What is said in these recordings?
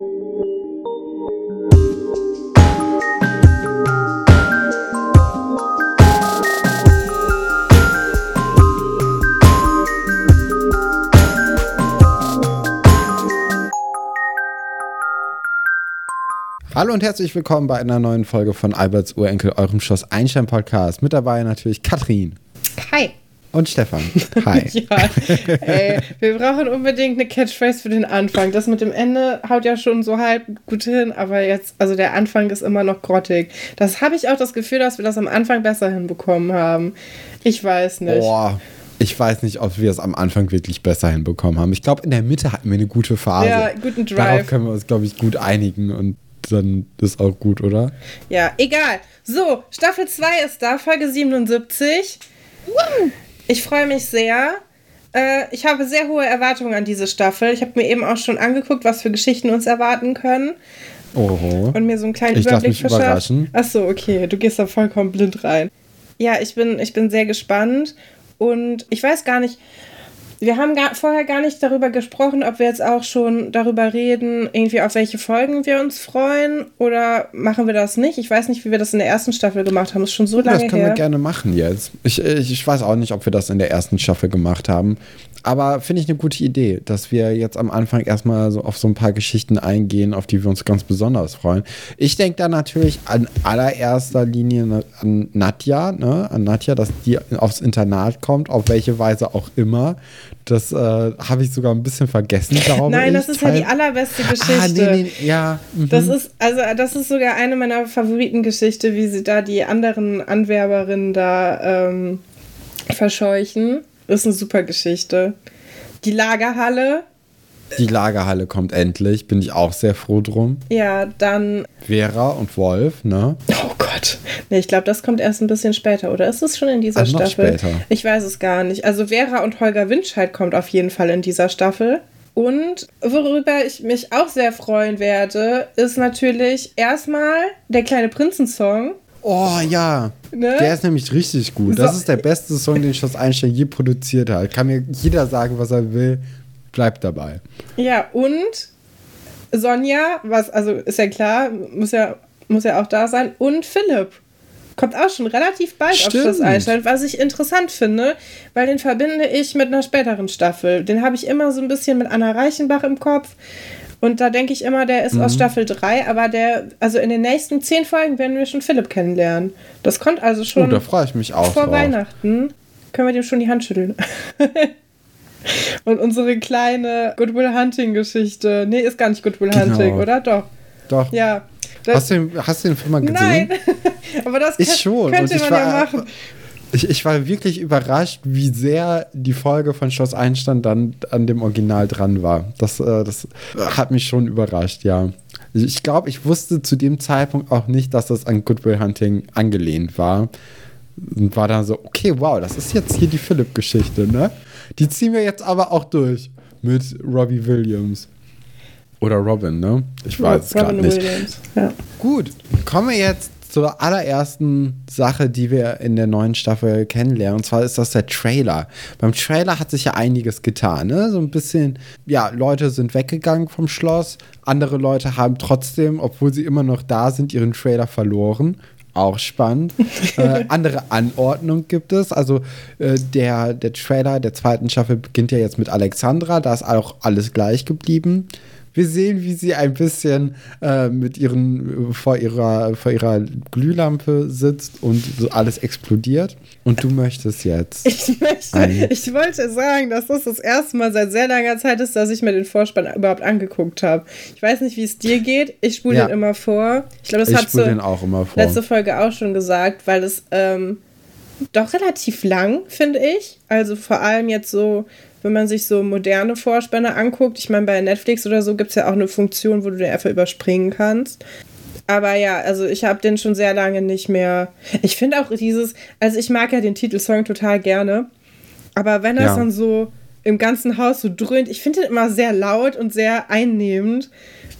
Hallo und herzlich willkommen bei einer neuen Folge von Alberts Urenkel, eurem Schloss Einstein Podcast. Mit dabei natürlich Katrin. Hi. Und Stefan. Hi. ja, ey, wir brauchen unbedingt eine Catchphrase für den Anfang. Das mit dem Ende haut ja schon so halb gut hin, aber jetzt, also der Anfang ist immer noch grottig. Das habe ich auch das Gefühl, dass wir das am Anfang besser hinbekommen haben. Ich weiß nicht. Boah. Ich weiß nicht, ob wir es am Anfang wirklich besser hinbekommen haben. Ich glaube, in der Mitte hatten wir eine gute Phase. Ja, guten Drive. Darauf können wir uns, glaube ich, gut einigen und dann ist auch gut, oder? Ja, egal. So, Staffel 2 ist da, Folge 77. Ich freue mich sehr. Äh, ich habe sehr hohe Erwartungen an diese Staffel. Ich habe mir eben auch schon angeguckt, was für Geschichten uns erwarten können. Oho. Und mir so einen kleinen ich Überblick mich verschafft. Überraschen. Achso, okay. Du gehst da vollkommen blind rein. Ja, ich bin, ich bin sehr gespannt. Und ich weiß gar nicht, wir haben gar, vorher gar nicht darüber gesprochen, ob wir jetzt auch schon darüber reden, irgendwie auf welche Folgen wir uns freuen oder machen wir das nicht. Ich weiß nicht, wie wir das in der ersten Staffel gemacht haben. Das ist schon so lange her. Das können her. wir gerne machen jetzt. Ich, ich, ich weiß auch nicht, ob wir das in der ersten Staffel gemacht haben. Aber finde ich eine gute Idee, dass wir jetzt am Anfang erstmal so auf so ein paar Geschichten eingehen, auf die wir uns ganz besonders freuen. Ich denke da natürlich an allererster Linie an Nadja, ne? an Nadja, dass die aufs Internat kommt, auf welche Weise auch immer. Das äh, habe ich sogar ein bisschen vergessen, glaube Nein, ich. das ist ja die allerbeste Geschichte. Ah, nee, nee, ja. Mhm. Das ist, also, das ist sogar eine meiner Favoritengeschichte, wie sie da die anderen Anwerberinnen da ähm, verscheuchen. Ist eine super Geschichte. Die Lagerhalle. Die Lagerhalle kommt endlich, bin ich auch sehr froh drum. Ja, dann. Vera und Wolf, ne? Oh Gott. Nee, ich glaube, das kommt erst ein bisschen später, oder ist es schon in dieser also Staffel? Noch später. Ich weiß es gar nicht. Also Vera und Holger Winscheid kommt auf jeden Fall in dieser Staffel. Und worüber ich mich auch sehr freuen werde, ist natürlich erstmal der kleine Prinzensong. Oh ja. Ne? Der ist nämlich richtig gut. Das so. ist der beste Song, den Schloss Einstein je produziert hat. Kann mir jeder sagen, was er will. Bleibt dabei. Ja, und Sonja, was, also ist ja klar, muss ja, muss ja auch da sein. Und Philipp. Kommt auch schon relativ bald Stimmt. auf Schloss Einstein, was ich interessant finde, weil den verbinde ich mit einer späteren Staffel. Den habe ich immer so ein bisschen mit Anna Reichenbach im Kopf. Und da denke ich immer, der ist mhm. aus Staffel 3, aber der, also in den nächsten zehn Folgen werden wir schon Philipp kennenlernen. Das kommt also schon. Oh, da freue ich mich auch. Vor drauf. Weihnachten können wir dem schon die Hand schütteln. Und unsere kleine Goodwill Hunting Geschichte. Nee, ist gar nicht Goodwill genau. Hunting, oder? Doch. Doch. Ja. hast, du den, hast du den Film mal gesehen? Nein. Aber das ich schon. könnte man war, ja machen. Ich, ich war wirklich überrascht, wie sehr die Folge von Schloss Einstein dann an dem Original dran war. Das, äh, das hat mich schon überrascht, ja. Ich glaube, ich wusste zu dem Zeitpunkt auch nicht, dass das an Goodwill Hunting angelehnt war. Und war dann so, okay, wow, das ist jetzt hier die Philipp-Geschichte, ne? Die ziehen wir jetzt aber auch durch mit Robbie Williams. Oder Robin, ne? Ich weiß es gerade nicht. Williams, ja. Gut, kommen wir jetzt zur allerersten Sache, die wir in der neuen Staffel kennenlernen. Und zwar ist das der Trailer. Beim Trailer hat sich ja einiges getan. Ne? So ein bisschen, ja, Leute sind weggegangen vom Schloss. Andere Leute haben trotzdem, obwohl sie immer noch da sind, ihren Trailer verloren. Auch spannend. äh, andere Anordnung gibt es. Also äh, der, der Trailer der zweiten Staffel beginnt ja jetzt mit Alexandra. Da ist auch alles gleich geblieben. Wir sehen, wie sie ein bisschen äh, mit ihren vor ihrer vor ihrer Glühlampe sitzt und so alles explodiert. Und du möchtest jetzt. Ich möchte, ich wollte sagen, dass das das erste Mal seit sehr langer Zeit ist, dass ich mir den Vorspann überhaupt angeguckt habe. Ich weiß nicht, wie es dir geht. Ich spule ja. den immer vor. Ich glaube, das immer vor. letzte Folge auch schon gesagt, weil es ähm, doch relativ lang, finde ich. Also vor allem jetzt so wenn man sich so moderne Vorspänne anguckt. Ich meine, bei Netflix oder so gibt es ja auch eine Funktion, wo du den einfach überspringen kannst. Aber ja, also ich habe den schon sehr lange nicht mehr. Ich finde auch dieses, also ich mag ja den Titelsong total gerne. Aber wenn das ja. dann so im ganzen Haus so dröhnt, ich finde den immer sehr laut und sehr einnehmend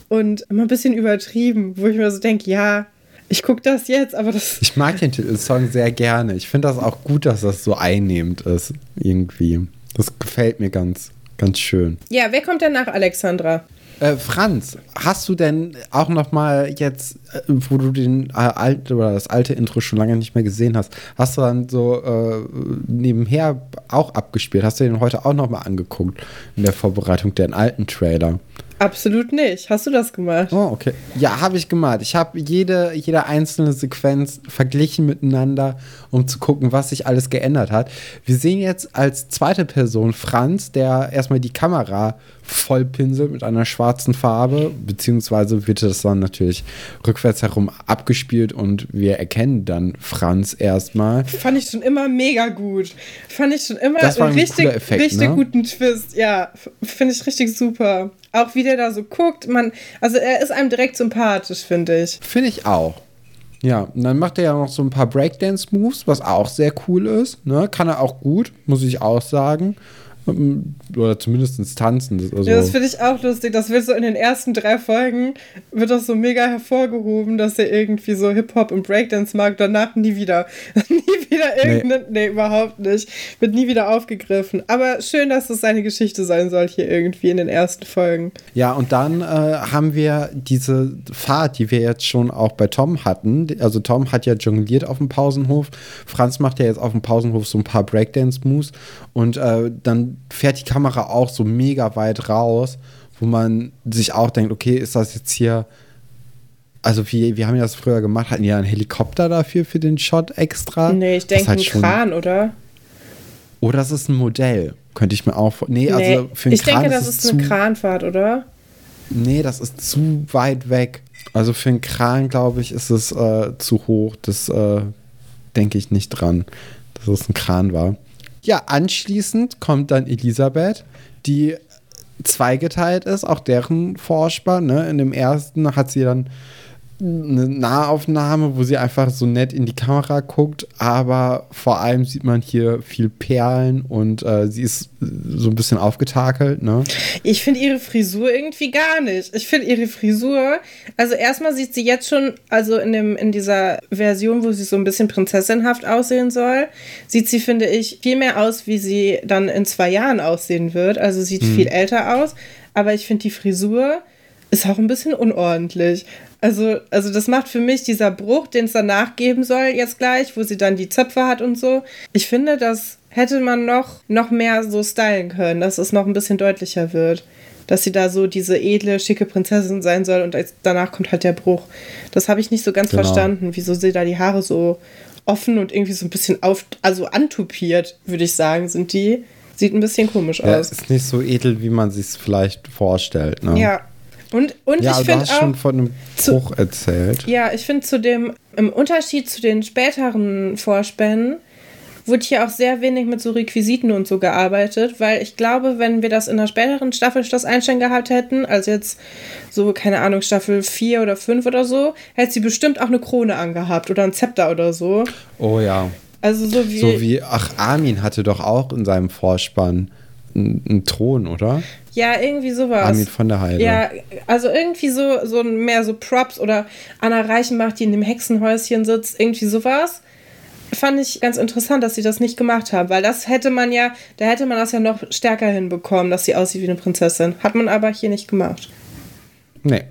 und immer ein bisschen übertrieben, wo ich mir so denke, ja, ich gucke das jetzt, aber das. Ich mag den Titelsong sehr gerne. Ich finde das auch gut, dass das so einnehmend ist, irgendwie. Das gefällt mir ganz, ganz schön. Ja, wer kommt denn nach Alexandra? Äh, Franz, hast du denn auch noch mal jetzt, äh, wo du den äh, alten oder das alte Intro schon lange nicht mehr gesehen hast, hast du dann so äh, nebenher auch abgespielt? Hast du den heute auch noch mal angeguckt in der Vorbereitung der alten Trailer? Absolut nicht. Hast du das gemacht? Oh, okay. Ja, habe ich gemacht. Ich habe jede, jede einzelne Sequenz verglichen miteinander, um zu gucken, was sich alles geändert hat. Wir sehen jetzt als zweite Person Franz, der erstmal die Kamera vollpinselt mit einer schwarzen Farbe, beziehungsweise wird das dann natürlich rückwärts herum abgespielt und wir erkennen dann Franz erstmal. Fand ich schon immer mega gut. Fand ich schon immer Das war ein richtig, Effekt, richtig ne? guten Twist. Ja, finde ich richtig super. Auch wie der da so guckt. Man, also er ist einem direkt sympathisch, finde ich. Finde ich auch. Ja, und dann macht er ja noch so ein paar Breakdance-Moves, was auch sehr cool ist. Ne? Kann er auch gut, muss ich auch sagen. Oder zumindest tanzen. Das- Also, Ja, das finde ich auch lustig. Das wird so in den ersten drei Folgen, wird das so mega hervorgehoben, dass er irgendwie so Hip-Hop und Breakdance mag. Danach nie wieder. nie wieder irgendeine. Nee. überhaupt nicht. Wird nie wieder aufgegriffen. Aber schön, dass das seine Geschichte sein soll hier irgendwie in den ersten Folgen. ja, und dann äh, haben wir diese Fahrt, die wir jetzt schon auch bei Tom hatten. Also Tom hat ja jongliert auf dem Pausenhof. Franz macht ja jetzt auf dem Pausenhof so ein paar Breakdance-Moves. Und äh, dann fährt die Kamera auch so mega weit raus, wo man sich auch denkt, okay, ist das jetzt hier also wie, wir haben ja das früher gemacht, hatten ja einen Helikopter dafür für den Shot extra. Nee, ich denke halt ein Kran, oder? Oder das ist ein Modell. Könnte ich mir auch vor. Nee, Nee, also für einen ich Kran denke, ist das es ist eine zu, Kranfahrt, oder? Nee, das ist zu weit weg. Also für einen Kran, glaube ich, ist es äh, zu hoch. Das äh, denke ich nicht dran, dass es ein Kran war. Ja, anschließend kommt dann Elisabeth, die zweigeteilt ist, auch deren Vorspann. Ne? In dem ersten hat sie dann eine Nahaufnahme, wo sie einfach so nett in die Kamera guckt, aber vor allem sieht man hier viel Perlen und äh, sie ist so ein bisschen aufgetakelt, ne? Ich finde ihre Frisur irgendwie gar nicht. Ich finde ihre Frisur, also erstmal sieht sie jetzt schon, also in, dem, in dieser Version, wo sie so ein bisschen prinzessinhaft aussehen soll, sieht sie, finde ich, viel mehr aus, wie sie dann in zwei Jahren aussehen wird. Also sieht viel älter aus, aber ich finde die Frisur ist auch ein bisschen unordentlich. Also, also das macht für mich dieser Bruch, den es danach geben soll, jetzt gleich, wo sie dann die Zöpfe hat und so. Ich finde, das hätte man noch, noch mehr so stylen können, dass es noch ein bisschen deutlicher wird. Dass sie da so diese edle, schicke Prinzessin sein soll und als, danach kommt halt der Bruch. Das habe ich nicht so ganz Genau. verstanden, wieso sie da die Haare so offen und irgendwie so ein bisschen auf, also antupiert, würde ich sagen, sind die. Sieht ein bisschen komisch Ja, aus. ist nicht so edel, wie man sich vielleicht vorstellt. Ne? Ja. Und, und ja ich finde auch. schon von einem zu- Bruch erzählt. Ja, ich finde zu dem, im Unterschied zu den späteren Vorspänen, wurde hier auch sehr wenig mit so Requisiten und so gearbeitet, weil ich glaube, wenn wir das in einer späteren Staffel Schloss Einstein gehabt hätten, also jetzt so, keine Ahnung, Staffel 4 oder 5 oder so, hätte sie bestimmt auch eine Krone angehabt oder ein Zepter oder so. Oh ja. Also so wie. So wie, ach, Armin hatte doch auch in seinem Vorspann einen, einen Thron, oder? ja, irgendwie sowas. Armin von der Heide. Ja, also irgendwie so, so mehr so Props oder Anna Reichenbach, die in dem Hexenhäuschen sitzt, irgendwie sowas. Fand ich ganz interessant, dass sie das nicht gemacht haben, weil das hätte man ja, da hätte man das ja noch stärker hinbekommen, dass sie aussieht wie eine Prinzessin. Hat man aber hier nicht gemacht. Nee.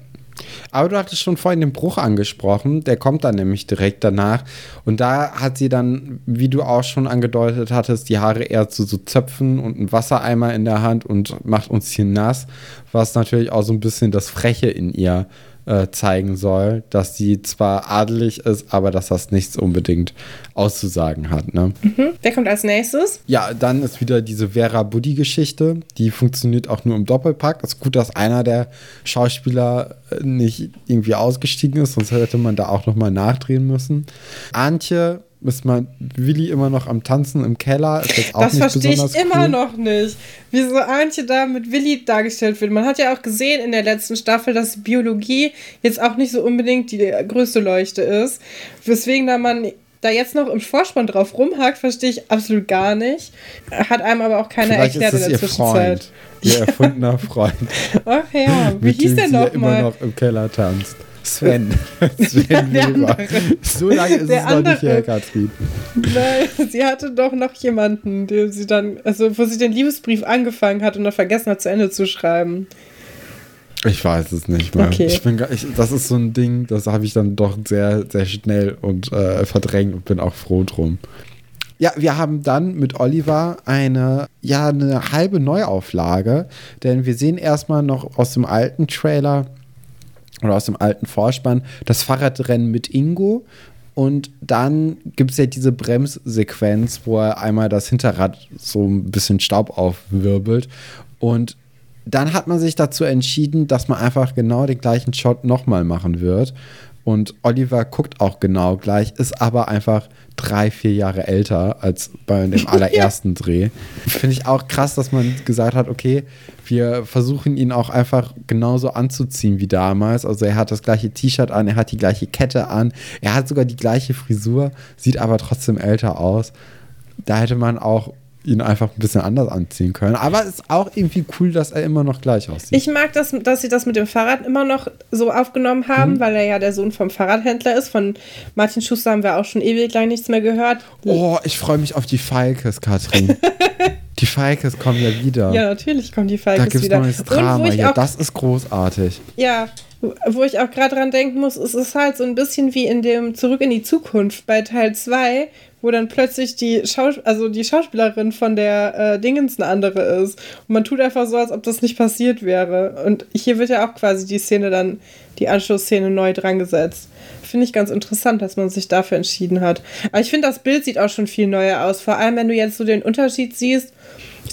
Aber du hattest schon vorhin den Bruch angesprochen, der kommt dann nämlich direkt danach. Und da hat sie dann, wie du auch schon angedeutet hattest, die Haare eher zu so Zöpfen und einen Wassereimer in der Hand und macht uns hier nass, was natürlich auch so ein bisschen das Freche in ihr äh, zeigen soll, dass sie zwar adelig ist, aber dass das nichts unbedingt auszusagen hat. Ne? Hm? Wer kommt als nächstes? Ja, dann ist wieder diese Vera Buddy-Geschichte. Die funktioniert auch nur im Doppelpack. Es ist gut, dass einer der Schauspieler äh, nicht irgendwie ausgestiegen ist, sonst hätte man da auch nochmal nachdrehen müssen. Antje ist mal Willi immer noch am Tanzen im Keller. Ist jetzt auch Das nicht verstehe ich immer cool. noch nicht, wieso Antje da mit Willi dargestellt wird. Man hat ja auch gesehen in der letzten Staffel, dass Biologie jetzt auch nicht so unbedingt die größte Leuchte ist. Weswegen da man da jetzt noch im Vorspann drauf rumhakt, verstehe ich absolut gar nicht. Hat einem aber auch keiner Vielleicht erklärt ist es in der ihr Zwischenzeit. Freund. Ihr erfundener Freund. Ach ja, wie hieß der sie ja noch immer noch im Keller tanzt. Sven. Sven der Weber. So lange ist Der es noch nicht her, Katrin. Nein, sie hatte doch noch jemanden, dem sie dann, also wo sie den Liebesbrief angefangen hat und dann vergessen hat, zu Ende zu schreiben. Ich weiß es nicht mehr. Okay. Ich bin, ich, das ist so ein Ding, das habe ich dann doch sehr, sehr schnell und äh, verdrängt und bin auch froh drum. Ja, wir haben dann mit Oliver eine, ja, eine halbe Neuauflage, denn wir sehen erstmal noch aus dem alten Trailer oder aus dem alten Vorspann das Fahrradrennen mit Ingo. Und dann gibt es ja diese Bremssequenz, wo er einmal das Hinterrad so ein bisschen Staub aufwirbelt. Und dann hat man sich dazu entschieden, dass man einfach genau den gleichen Shot nochmal machen wird. Und Oliver guckt auch genau gleich, ist aber einfach drei, vier Jahre älter als bei dem allerersten Dreh. Finde ich auch krass, dass man gesagt hat, okay, wir versuchen ihn auch einfach genauso anzuziehen wie damals. Also er hat das gleiche T-Shirt an, er hat die gleiche Kette an, er hat sogar die gleiche Frisur, sieht aber trotzdem älter aus. Da hätte man auch ihn einfach ein bisschen anders anziehen können. Aber es ist auch irgendwie cool, dass er immer noch gleich aussieht. Ich mag das, dass sie das mit dem Fahrrad immer noch so aufgenommen haben, mhm. weil er ja der Sohn vom Fahrradhändler ist. Von Martin Schuster haben wir auch schon ewig lang nichts mehr gehört. Oh, ich freue mich auf die Falkes, Katrin. die Falkes kommen ja wieder. Ja, natürlich kommen die Falkes wieder. Da gibt es neues Drama. Ja, das ist großartig. Ja, wo ich auch gerade dran denken muss, ist es halt so ein bisschen wie in dem Zurück in die Zukunft bei Teil 2, wo dann plötzlich die, Schaus also die Schauspielerin von der äh, Dingens eine andere ist. Und man tut einfach so, als ob das nicht passiert wäre. Und hier wird ja auch quasi die Szene dann, die Anschlussszene neu dran gesetzt. Finde ich ganz interessant, dass man sich dafür entschieden hat. Aber ich finde, das Bild sieht auch schon viel neuer aus. Vor allem, wenn du jetzt so den Unterschied siehst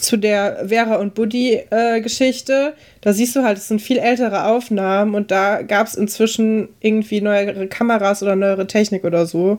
zu der Vera und Buddy-Geschichte. Äh, da siehst du halt, es sind viel ältere Aufnahmen und da gab es inzwischen irgendwie neuere Kameras oder neuere Technik oder so.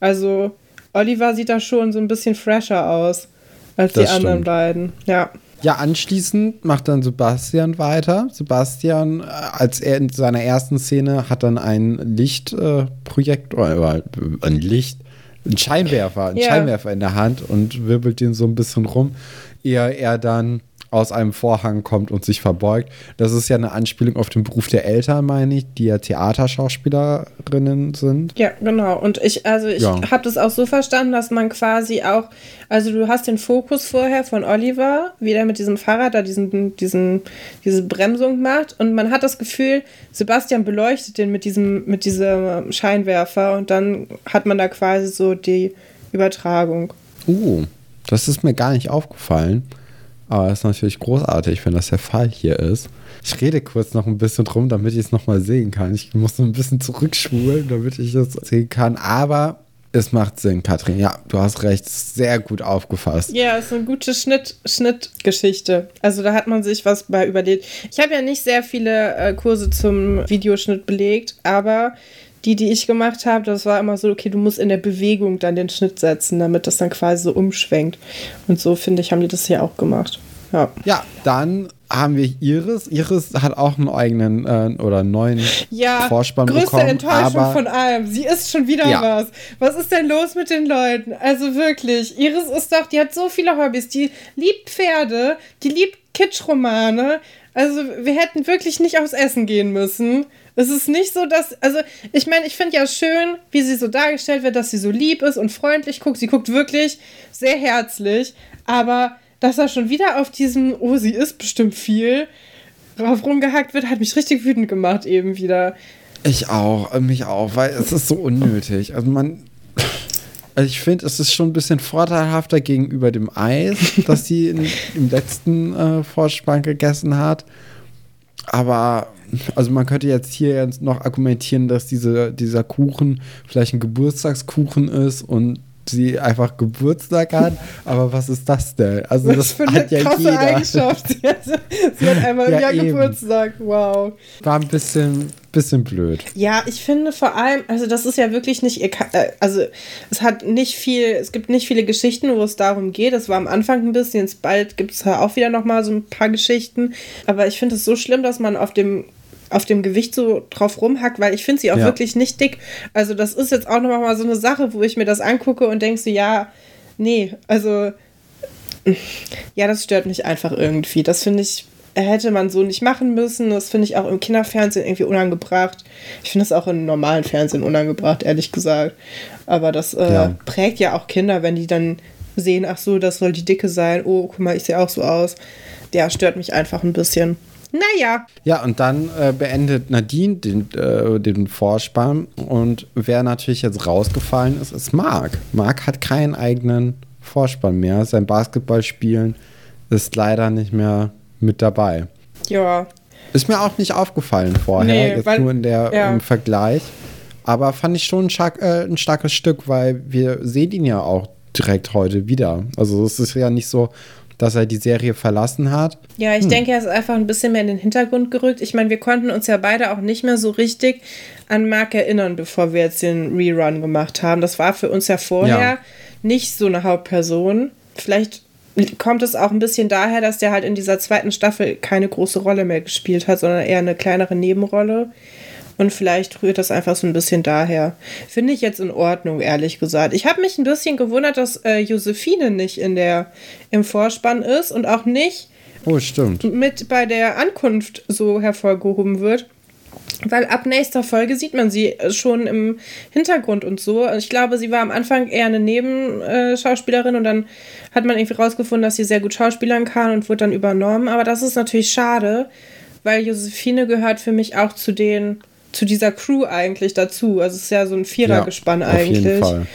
Also Oliver sieht da schon so ein bisschen fresher aus als das die stimmt. anderen beiden. Ja. Ja, anschließend macht dann Sebastian weiter. Sebastian, äh, als er in seiner ersten Szene hat dann ein Lichtprojekt, äh, oder ein Licht, ein Scheinwerfer, ein yeah. Scheinwerfer in der Hand und wirbelt den so ein bisschen rum, ehe er dann aus einem Vorhang kommt und sich verbeugt. Das ist ja eine Anspielung auf den Beruf der Eltern, meine ich, die ja Theaterschauspielerinnen sind. Ja, genau. Und ich, also ich ja. habe das auch so verstanden, dass man quasi auch, also du hast den Fokus vorher von Oliver, wie der mit diesem Fahrrad da diesen, diesen, diese Bremsung macht und man hat das Gefühl, Sebastian beleuchtet den mit diesem, mit diesem Scheinwerfer und dann hat man da quasi so die Übertragung. Uh, das ist mir gar nicht aufgefallen. Aber es ist natürlich großartig, wenn das der Fall hier ist. Ich rede kurz noch ein bisschen drum, damit ich es nochmal sehen kann. Ich muss ein bisschen zurückspulen, damit ich es sehen kann. Aber es macht Sinn, Katrin. Ja, du hast recht. Sehr gut aufgefasst. Ja, ist eine gute Schnitt, Schnittgeschichte. Also da hat man sich was bei überlegt. Ich habe ja nicht sehr viele äh, Kurse zum Videoschnitt belegt, aber die, die ich gemacht habe, das war immer so, okay, du musst in der Bewegung dann den Schnitt setzen, damit das dann quasi so umschwenkt. Und so, finde ich, haben die das hier auch gemacht. Ja. ja, dann haben wir Iris. Iris hat auch einen eigenen äh, oder neuen ja, Vorspann größte bekommen. Enttäuschung von allem. Sie ist schon wieder ja. was. Was ist denn los mit den Leuten? Also wirklich, Iris ist doch, die hat so viele Hobbys. Die liebt Pferde, die liebt Kitschromane. Also wir hätten wirklich nicht aufs Essen gehen müssen. Es ist nicht so, dass, also ich meine, ich finde ja schön, wie sie so dargestellt wird, dass sie so lieb ist und freundlich guckt. Sie guckt wirklich sehr herzlich, aber dass er schon wieder auf diesem, oh, sie ist bestimmt viel, drauf rumgehackt wird, hat mich richtig wütend gemacht eben wieder. Ich auch, mich auch, weil es ist so unnötig. Also man, also ich finde, es ist schon ein bisschen vorteilhafter gegenüber dem Eis, das sie in, im letzten äh, Vorspann gegessen hat. Aber also man könnte jetzt hier jetzt noch argumentieren, dass diese, dieser Kuchen vielleicht ein Geburtstagskuchen ist und sie einfach Geburtstag hat, aber was ist das denn? Also das, das für hat ja krasse jeder. Eigenschaft. Sie hat, einmal ja, im Jahr Geburtstag. Wow. War ein bisschen, bisschen blöd. Ja, ich finde vor allem, also das ist ja wirklich nicht, äh, also es hat nicht viel, es gibt nicht viele Geschichten, wo es darum geht. Es war am Anfang ein bisschen, jetzt bald gibt es auch wieder noch mal so ein paar Geschichten. Aber ich finde es so schlimm, dass man auf dem auf dem Gewicht so drauf rumhackt, weil ich finde sie auch ja. wirklich nicht dick. Also das ist jetzt auch noch mal so eine Sache, wo ich mir das angucke und denke so, ja, nee, also ja, das stört mich einfach irgendwie. Das finde ich, hätte man so nicht machen müssen. Das finde ich auch im Kinderfernsehen irgendwie unangebracht. Ich finde es auch im normalen Fernsehen unangebracht, ehrlich gesagt. Aber das äh, ja. prägt ja auch Kinder, wenn die dann sehen, ach so, das soll die Dicke sein. Oh, guck mal, ich sehe auch so aus. Der stört mich einfach ein bisschen. Naja. Ja, und dann äh, beendet Nadine den, äh, den Vorspann. Und wer natürlich jetzt rausgefallen ist, ist Marc. Marc hat keinen eigenen Vorspann mehr. Sein Basketballspielen ist leider nicht mehr mit dabei. Ja. Ist mir auch nicht aufgefallen vorher, Nee, jetzt weil- nur in der, ja. im Vergleich. Aber fand ich schon ein, stark, äh, ein starkes Stück, weil wir sehen ihn ja auch direkt heute wieder. Also es ist ja nicht so, dass er die Serie verlassen hat. Ja, ich denke, er ist einfach ein bisschen mehr in den Hintergrund gerückt. Ich meine, wir konnten uns ja beide auch nicht mehr so richtig an Mark erinnern, bevor wir jetzt den Rerun gemacht haben. Das war für uns ja vorher Ja. nicht so eine Hauptperson. Vielleicht kommt es auch ein bisschen daher, dass der halt in dieser zweiten Staffel keine große Rolle mehr gespielt hat, sondern eher eine kleinere Nebenrolle. Und vielleicht rührt das einfach so ein bisschen daher. Finde ich jetzt in Ordnung, ehrlich gesagt. Ich habe mich ein bisschen gewundert, dass äh, Josephine nicht in der, im Vorspann ist und auch nicht Oh, stimmt. mit bei der Ankunft so hervorgehoben wird. Weil ab nächster Folge sieht man sie schon im Hintergrund und so. Ich glaube, sie war am Anfang eher eine Nebenschauspielerin und dann hat man irgendwie rausgefunden, dass sie sehr gut schauspielern kann und wurde dann übernommen. Aber das ist natürlich schade, weil Josephine gehört für mich auch zu den, zu dieser Crew eigentlich dazu. Also es ist ja so ein Vierergespann Ja, eigentlich. Auf jeden Fall.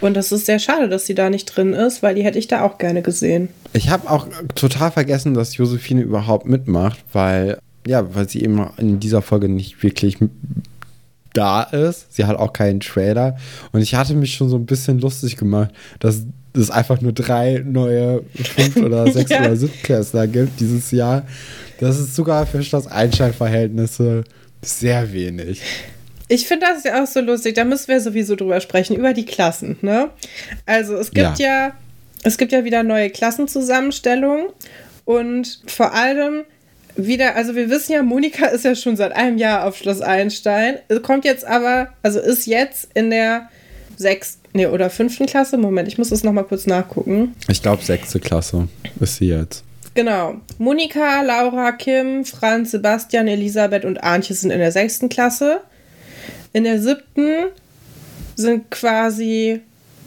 Und das ist sehr schade, dass sie da nicht drin ist, weil die hätte ich da auch gerne gesehen. Ich habe auch total vergessen, dass Josephine überhaupt mitmacht, weil, ja, weil sie eben in dieser Folge nicht wirklich da ist. Sie hat auch keinen Trailer. Und ich hatte mich schon so ein bisschen lustig gemacht, dass es einfach nur drei neue fünf oder sechs Ja. oder siebtklässler gibt dieses Jahr. Das ist sogar für Schloss Einstein-Verhältnisse sehr wenig. Ich finde das ja auch so lustig, da müssen wir sowieso drüber sprechen, über die Klassen, ne? Also es gibt ja, es gibt ja wieder neue Klassenzusammenstellungen und vor allem wieder, also wir wissen ja, Monika ist ja schon seit einem Jahr auf Schloss Einstein, kommt jetzt aber, also ist jetzt in der sechsten, nee, oder fünften Klasse, Moment, ich muss das nochmal kurz nachgucken. Ich glaube, sechste Klasse ist sie jetzt. Genau. Monika, Laura, Kim, Franz, Sebastian, Elisabeth und Antje sind in der sechsten Klasse. In der siebten sind quasi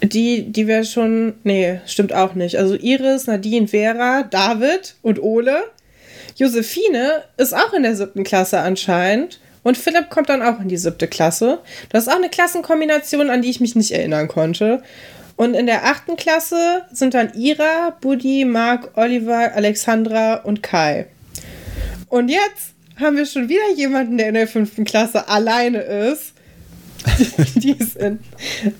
die, die wir schon. Nee, stimmt auch nicht. Also Iris, Nadine, Vera, David und Ole. Josephine ist auch in der siebten Klasse anscheinend. Und Philipp kommt dann auch in die siebte Klasse. Das ist auch eine Klassenkombination, an die ich mich nicht erinnern konnte. Und in der achten Klasse sind dann Ira, Buddy, Marc, Oliver, Alexandra und Kai. Und jetzt haben wir schon wieder jemanden, der in der fünften Klasse alleine ist. die es in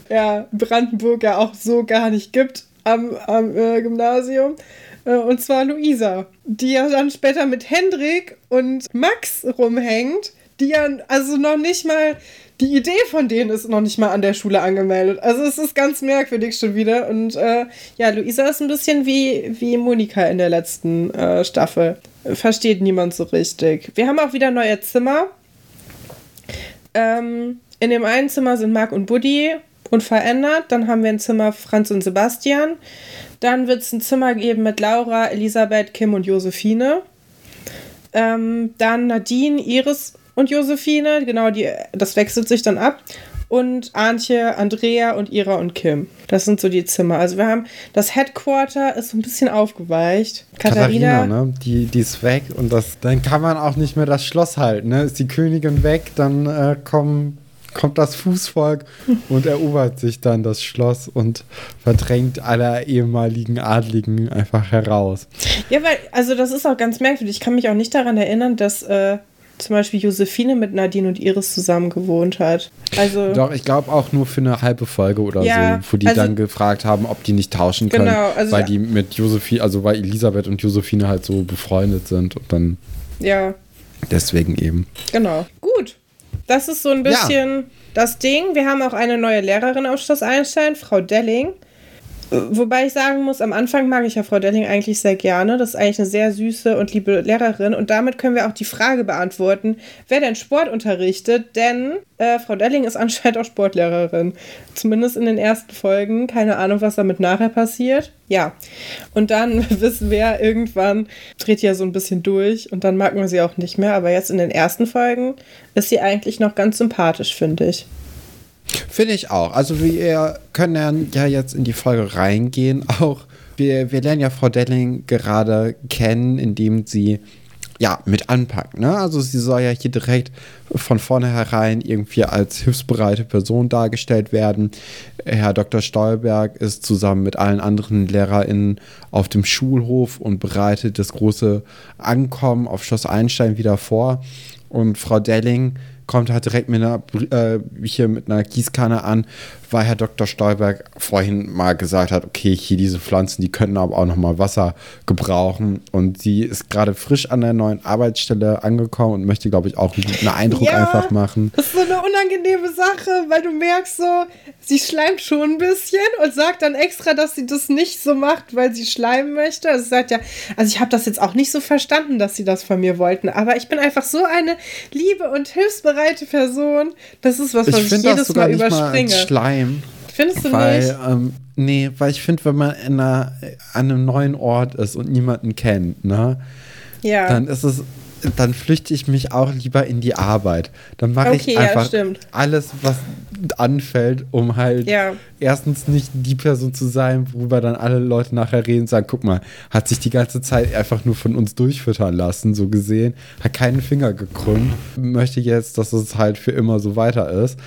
ja, Brandenburg ja auch so gar nicht gibt am, am äh, Gymnasium. Äh, und zwar Luisa, die ja dann später mit Hendrik und Max rumhängt, die ja also noch nicht mal, die Idee von denen ist noch nicht mal an der Schule angemeldet. Also es ist ganz merkwürdig schon wieder. Und äh, ja, Luisa ist ein bisschen wie, wie Monika in der letzten äh, Staffel. Versteht niemand so richtig. Wir haben auch wieder neue Zimmer. Ähm, in dem einen Zimmer sind Marc und Buddy unverändert. Dann haben wir ein Zimmer Franz und Sebastian. Dann wird es ein Zimmer geben mit Laura, Elisabeth, Kim und Josephine. Ähm, dann Nadine, Iris und Josephine. Genau, die, das wechselt sich dann ab. Und Antje, Andrea und Ira und Kim. Das sind so die Zimmer. Also wir haben, das Headquarter ist so ein bisschen aufgeweicht. Katharina, Katharina, ne? Die, die ist weg und das, dann kann man auch nicht mehr das Schloss halten. Ne? Ist die Königin weg, dann äh, kommen, kommt das Fußvolk und erobert sich dann das Schloss und verdrängt alle ehemaligen Adligen einfach heraus. Ja, weil, also das ist auch ganz merkwürdig. Ich kann mich auch nicht daran erinnern, dass äh, zum Beispiel Josephine mit Nadine und Iris zusammen gewohnt hat. Also, Doch, ich glaube auch nur für eine halbe Folge oder Ja, so, wo die also- dann gefragt haben, ob die nicht tauschen können, Genau, also- weil die mit Josephine, also weil Elisabeth und Josephine halt so befreundet sind und dann ja, deswegen eben. genau. Gut. Das ist so ein Ja. bisschen das Ding. Wir haben auch eine neue Lehrerin auf Schloss Einstein, Frau Delling. Wobei ich sagen muss, am Anfang mag ich ja Frau Delling eigentlich sehr gerne. Das ist eigentlich eine sehr süße und liebe Lehrerin. Und damit können wir auch die Frage beantworten, wer denn Sport unterrichtet. Denn äh, Frau Delling ist anscheinend auch Sportlehrerin. Zumindest in den ersten Folgen. Keine Ahnung, was damit nachher passiert. Ja. Und dann wissen wir irgendwann dreht ja so ein bisschen durch. Und dann mag man sie auch nicht mehr. Aber jetzt in den ersten Folgen ist sie eigentlich noch ganz sympathisch, finde ich. Finde ich auch. Also wir können ja jetzt in die Folge reingehen. Auch wir, wir lernen ja Frau Delling gerade kennen, indem sie ja, mit anpackt. Ne? Also sie soll ja hier direkt von vornherein irgendwie als hilfsbereite Person dargestellt werden. Herr Dr. Stolberg ist zusammen mit allen anderen LehrerInnen auf dem Schulhof und bereitet das große Ankommen auf Schloss Einstein wieder vor. Und Frau Delling kommt halt direkt mit einer, äh, hier mit einer Gießkanne an, weil Herr Dr. Stolberg vorhin mal gesagt hat, okay, hier diese Pflanzen, die könnten aber auch noch mal Wasser gebrauchen. Und sie ist gerade frisch an der neuen Arbeitsstelle angekommen und möchte, glaube ich, auch einen Eindruck ja, einfach machen. Das ist so eine unangenehme Sache, weil du merkst so, sie schleimt schon ein bisschen und sagt dann extra, dass sie das nicht so macht, weil sie schleimen möchte. Also sie sagt ja, also ich habe das jetzt auch nicht so verstanden, dass sie das von mir wollten, aber ich bin einfach so eine liebe und hilfsbereite Person. Das ist was, was ich, ich jedes Mal überspringe. Mal Schleim. Findest du weil, nicht? Ähm, nee, weil ich finde, wenn man in einer, an einem neuen Ort ist und niemanden kennt, ne? Ja. Dann ist es dann flüchte ich mich auch lieber in die Arbeit. Dann mache okay, ich einfach ja, alles, was anfällt, um halt ja. erstens nicht die Person zu sein, worüber dann alle Leute nachher reden und sagen, guck mal, hat sich die ganze Zeit einfach nur von uns durchfüttern lassen, so gesehen, hat keinen Finger gekrümmt, möchte jetzt, dass es halt für immer so weiter ist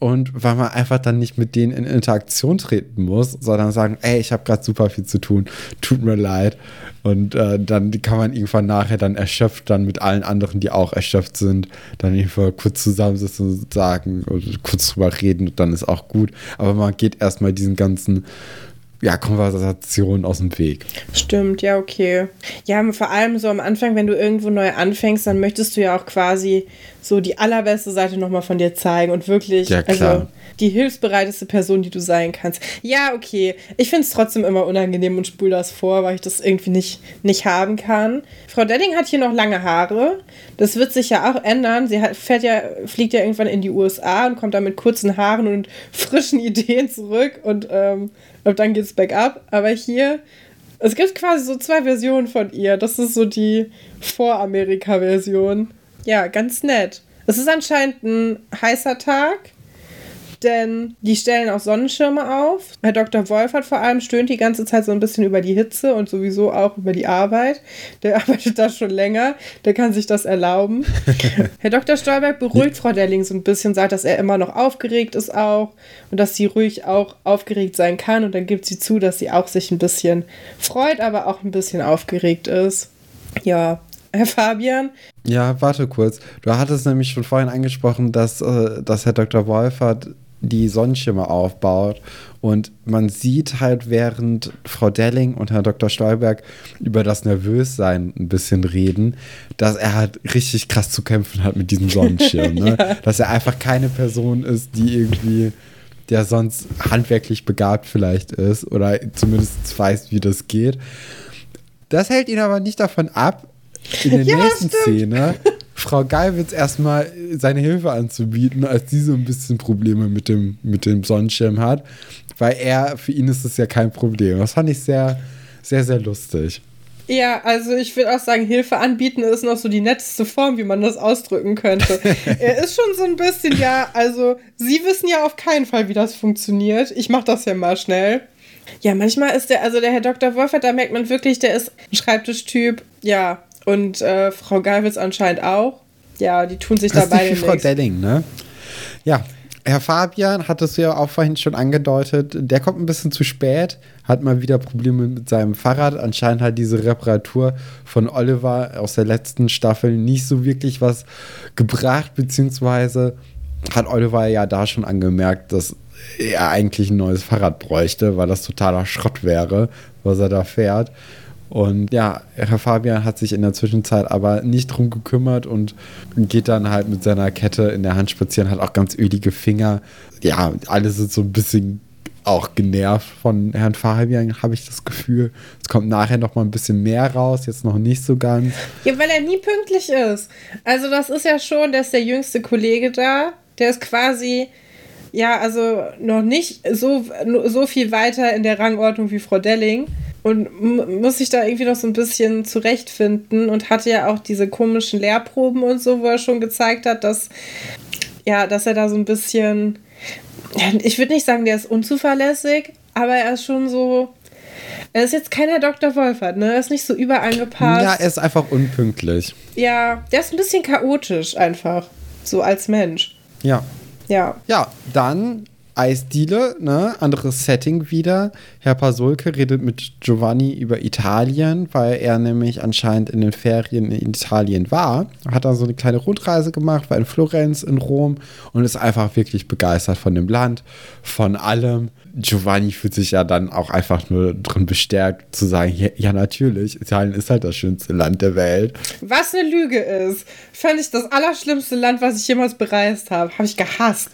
und weil man einfach dann nicht mit denen in Interaktion treten muss, sondern sagen, ey, ich habe gerade super viel zu tun, tut mir leid. Und äh, dann kann man irgendwann nachher dann erschöpft dann mit allen anderen, die auch erschöpft sind, dann einfach kurz zusammensitzen und sagen und kurz drüber reden und dann ist auch gut. Aber man geht erstmal diesen ganzen ja, Konversation aus dem Weg. Stimmt, ja, okay. Ja, vor allem so am Anfang, wenn du irgendwo neu anfängst, dann möchtest du ja auch quasi so die allerbeste Seite nochmal von dir zeigen und wirklich, ja, also die hilfsbereiteste Person, die du sein kannst. Ja, okay. Ich finde es trotzdem immer unangenehm und spule das vor, weil ich das irgendwie nicht, nicht haben kann. Frau Dedding hat hier noch lange Haare. Das wird sich ja auch ändern. Sie hat, fährt ja, fliegt ja irgendwann in die USA und kommt dann mit kurzen Haaren und frischen Ideen zurück und ähm, und dann geht's bergab. Aber hier, es gibt quasi so zwei Versionen von ihr. Das ist so die Vor-Amerika-Version. Ja, ganz nett. Es ist anscheinend ein heißer Tag denn die stellen auch Sonnenschirme auf. Herr Dr. Wolf hat vor allem stöhnt die ganze Zeit so ein bisschen über die Hitze und sowieso auch über die Arbeit. Der arbeitet da schon länger, der kann sich das erlauben. Herr Dr. Stolberg beruhigt Frau Delling so ein bisschen, sagt, dass er immer noch aufgeregt ist auch und dass sie ruhig auch aufgeregt sein kann und dann gibt sie zu, dass sie auch sich ein bisschen freut, aber auch ein bisschen aufgeregt ist. Ja, Herr Fabian? Ja, warte kurz. Du hattest nämlich schon vorhin angesprochen, dass, äh, dass Herr Dr. Wolfert die Sonnenschirme aufbaut. Und man sieht halt, während Frau Delling und Herr Dr. Stolberg über das Nervössein ein bisschen reden, dass er halt richtig krass zu kämpfen hat mit diesem Sonnenschirm. Ne? ja. Dass er einfach keine Person ist, die irgendwie, der sonst handwerklich begabt vielleicht ist oder zumindest weiß, wie das geht. Das hält ihn aber nicht davon ab, in der ja, nächsten stimmt. Szene Frau Geilwitz erstmal seine Hilfe anzubieten, als sie so ein bisschen Probleme mit dem, mit dem Sonnenschirm hat. Weil er, für ihn ist es ja kein Problem. Das fand ich sehr, sehr, sehr lustig. Ja, also ich würde auch sagen, Hilfe anbieten ist noch so die netteste Form, wie man das ausdrücken könnte. er ist schon so ein bisschen, ja, also Sie wissen ja auf keinen Fall, wie das funktioniert. Ich mache das ja mal schnell. Ja, manchmal ist der, also der Herr Dr. Wolfert, da merkt man wirklich, der ist ein Schreibtischtyp. Ja, und äh, Frau Galwitz anscheinend auch. Ja, die tun sich das da beide nicht. Frau Delling, ne? Ja, Herr Fabian hat es ja auch vorhin schon angedeutet, der kommt ein bisschen zu spät, hat mal wieder Probleme mit seinem Fahrrad. Anscheinend hat diese Reparatur von Oliver aus der letzten Staffel nicht so wirklich was gebracht, beziehungsweise hat Oliver ja da schon angemerkt, dass er eigentlich ein neues Fahrrad bräuchte, weil das totaler Schrott wäre, was er da fährt. Und ja, Herr Fabian hat sich in der Zwischenzeit aber nicht drum gekümmert und geht dann halt mit seiner Kette in der Hand spazieren, hat auch ganz ölige Finger. Ja, alle sind so ein bisschen auch genervt von Herrn Fabian, habe ich das Gefühl. Es kommt nachher noch mal ein bisschen mehr raus, jetzt noch nicht so ganz. Ja, weil er nie pünktlich ist. Also das ist ja schon, der ist der jüngste Kollege da. Der ist quasi, ja, also noch nicht so, so viel weiter in der Rangordnung wie Frau Delling und muss sich da irgendwie noch so ein bisschen zurechtfinden und hatte ja auch diese komischen Lehrproben und so, wo er schon gezeigt hat, dass ja, dass er da so ein bisschen ich würde nicht sagen, der ist unzuverlässig, aber er ist schon so Er ist jetzt keiner Dr. Wolfert, ne? Er ist nicht so überangepasst. Ja, er ist einfach unpünktlich. Ja, der ist ein bisschen chaotisch einfach. So als Mensch. Ja. Ja. Ja, dann Eisdiele, ne? Anderes Setting wieder. Herr Pasulke redet mit Giovanni über Italien, weil er nämlich anscheinend in den Ferien in Italien war. Hat da so eine kleine Rundreise gemacht, war in Florenz, in Rom und ist einfach wirklich begeistert von dem Land, von allem. Giovanni fühlt sich ja dann auch einfach nur drin bestärkt zu sagen, ja, ja, natürlich, Italien ist halt das schönste Land der Welt. Was eine Lüge ist. Fand ich das allerschlimmste Land, was ich jemals bereist habe. Habe ich gehasst.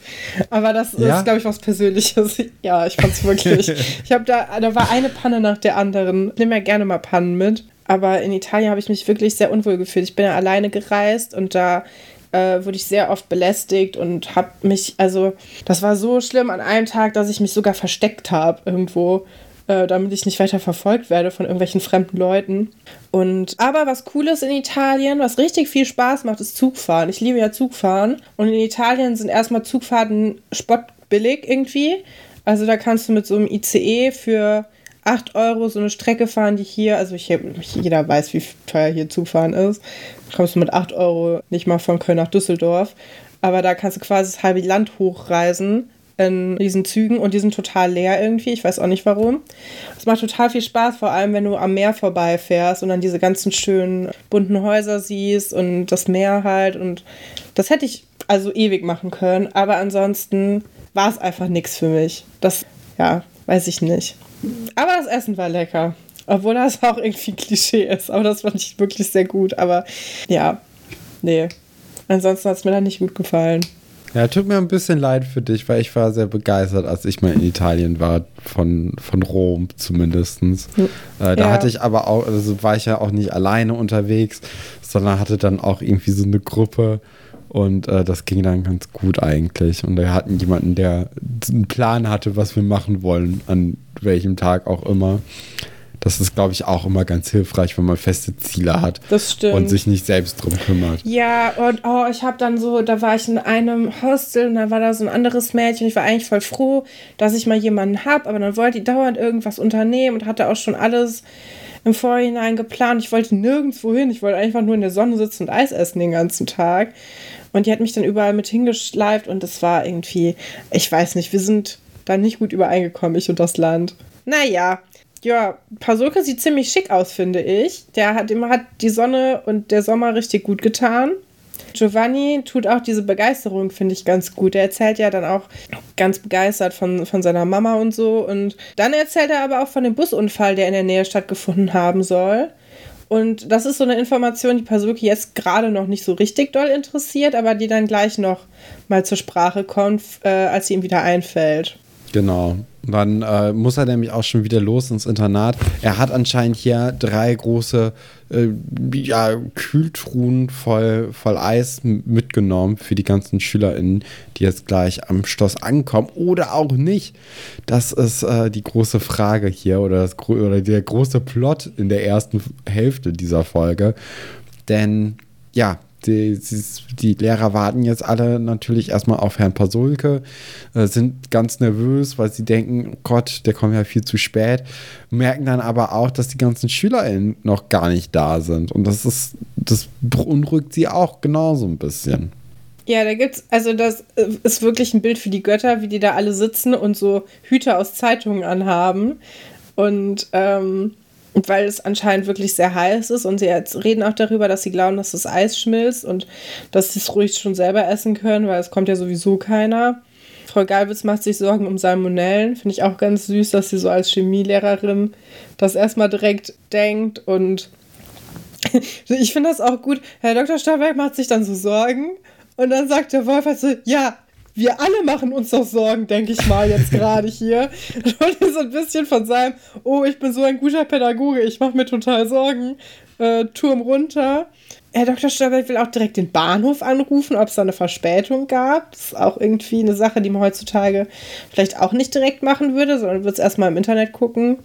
Aber das Ja? ist, glaube ich, was Persönliches. Ja, ich fand's wirklich. ich habe da, da war eine Panne nach der anderen. Ich nehme ja gerne mal Pannen mit. Aber in Italien habe ich mich wirklich sehr unwohl gefühlt. Ich bin ja alleine gereist und da äh, wurde ich sehr oft belästigt und habe mich, also das war so schlimm an einem Tag, dass ich mich sogar versteckt habe irgendwo, äh, damit ich nicht weiter verfolgt werde von irgendwelchen fremden Leuten. Und aber was cool ist in Italien, was richtig viel Spaß macht, ist Zugfahren. Ich liebe ja Zugfahren und in Italien sind erstmal Zugfahrten spottbillig irgendwie. Also da kannst du mit so einem ICE für 8 Euro so eine Strecke fahren, die hier, also ich, jeder weiß, wie teuer hier Zugfahren ist. Da kommst du mit 8 Euro nicht mal von Köln nach Düsseldorf. Aber da kannst du quasi das halbe Land hochreisen in diesen Zügen und die sind total leer irgendwie. Ich weiß auch nicht warum. Es macht total viel Spaß, vor allem wenn du am Meer vorbeifährst und dann diese ganzen schönen bunten Häuser siehst und das Meer halt. Und das hätte ich also ewig machen können. Aber ansonsten war es einfach nichts für mich. Das, ja, weiß ich nicht. Aber das Essen war lecker. Obwohl das auch irgendwie Klischee ist. Aber das fand ich wirklich sehr gut. Aber ja, nee. Ansonsten hat es mir dann nicht gut gefallen. Ja, tut mir ein bisschen leid für dich, weil ich war sehr begeistert, als ich mal in Italien war, von, von Rom zumindest. Äh, da Ja. hatte ich aber auch, also war ich ja auch nicht alleine unterwegs, sondern hatte dann auch irgendwie so eine Gruppe und äh, das ging dann ganz gut eigentlich. Und wir hatten jemanden, der einen Plan hatte, was wir machen wollen, an welchem Tag auch immer. Das ist, glaube ich, auch immer ganz hilfreich, wenn man feste Ziele hat und sich nicht selbst drum kümmert. Ja, und oh, ich habe dann so, da war ich in einem Hostel und da war da so ein anderes Mädchen. Ich war eigentlich voll froh, dass ich mal jemanden habe, aber dann wollte die dauernd irgendwas unternehmen und hatte auch schon alles im Vorhinein geplant. Ich wollte nirgendwo hin. Ich wollte einfach nur in der Sonne sitzen und Eis essen den ganzen Tag. Und die hat mich dann überall mit hingeschleift und das war irgendwie, ich weiß nicht, wir sind da nicht gut übereingekommen, ich und das Land. Naja, ja, Pasulke sieht ziemlich schick aus, finde ich. Der hat immer hat die Sonne und der Sommer richtig gut getan. Giovanni tut auch diese Begeisterung, finde ich, ganz gut. Er erzählt ja dann auch ganz begeistert von, von seiner Mama und so. Und dann erzählt er aber auch von dem Busunfall, der in der Nähe stattgefunden haben soll. Und das ist so eine Information, die Pasulke jetzt gerade noch nicht so richtig doll interessiert, aber die dann gleich noch mal zur Sprache kommt, äh, als sie ihm wieder einfällt. Genau. Dann äh, muss er nämlich auch schon wieder los ins Internat. Er hat anscheinend hier drei große äh, ja, Kühltruhen voll, voll Eis mitgenommen für die ganzen SchülerInnen, die jetzt gleich am Schloss ankommen. Oder auch nicht. Das ist äh, die große Frage hier oder, das, oder der große Plot in der ersten Hälfte dieser Folge. Denn ja, die, die Lehrer warten jetzt alle natürlich erstmal auf Herrn Pasulke, äh, sind ganz nervös, weil sie denken, oh Gott, der kommt ja viel zu spät, merken dann aber auch, dass die ganzen SchülerInnen noch gar nicht da sind. Und das ist, das beunruhigt sie auch genauso ein bisschen. Ja, da gibt's, also das äh, ist wirklich ein Bild für die Götter, wie die da alle sitzen und so Hüte aus Zeitungen anhaben. Und ähm, weil es anscheinend wirklich sehr heiß ist und sie jetzt reden auch darüber, dass sie glauben, dass das Eis schmilzt und dass sie es ruhig schon selber essen können, weil es kommt ja sowieso keiner. Frau Galwitz macht sich Sorgen um Salmonellen. Finde ich auch ganz süß, dass sie so als Chemielehrerin das erstmal direkt denkt und ich finde das auch gut. Herr Dr. Stauberg macht sich dann so Sorgen und dann sagt der Wolf halt so, ja, wir alle machen uns doch Sorgen, denke ich mal jetzt gerade hier. Und so ein bisschen von seinem, oh, ich bin so ein guter Pädagoge, ich mache mir total Sorgen, äh, Turm runter. Herr Dr. Stauberg will auch direkt den Bahnhof anrufen, ob es da eine Verspätung gab. Das ist auch irgendwie eine Sache, die man heutzutage vielleicht auch nicht direkt machen würde, sondern wird es erstmal im Internet gucken.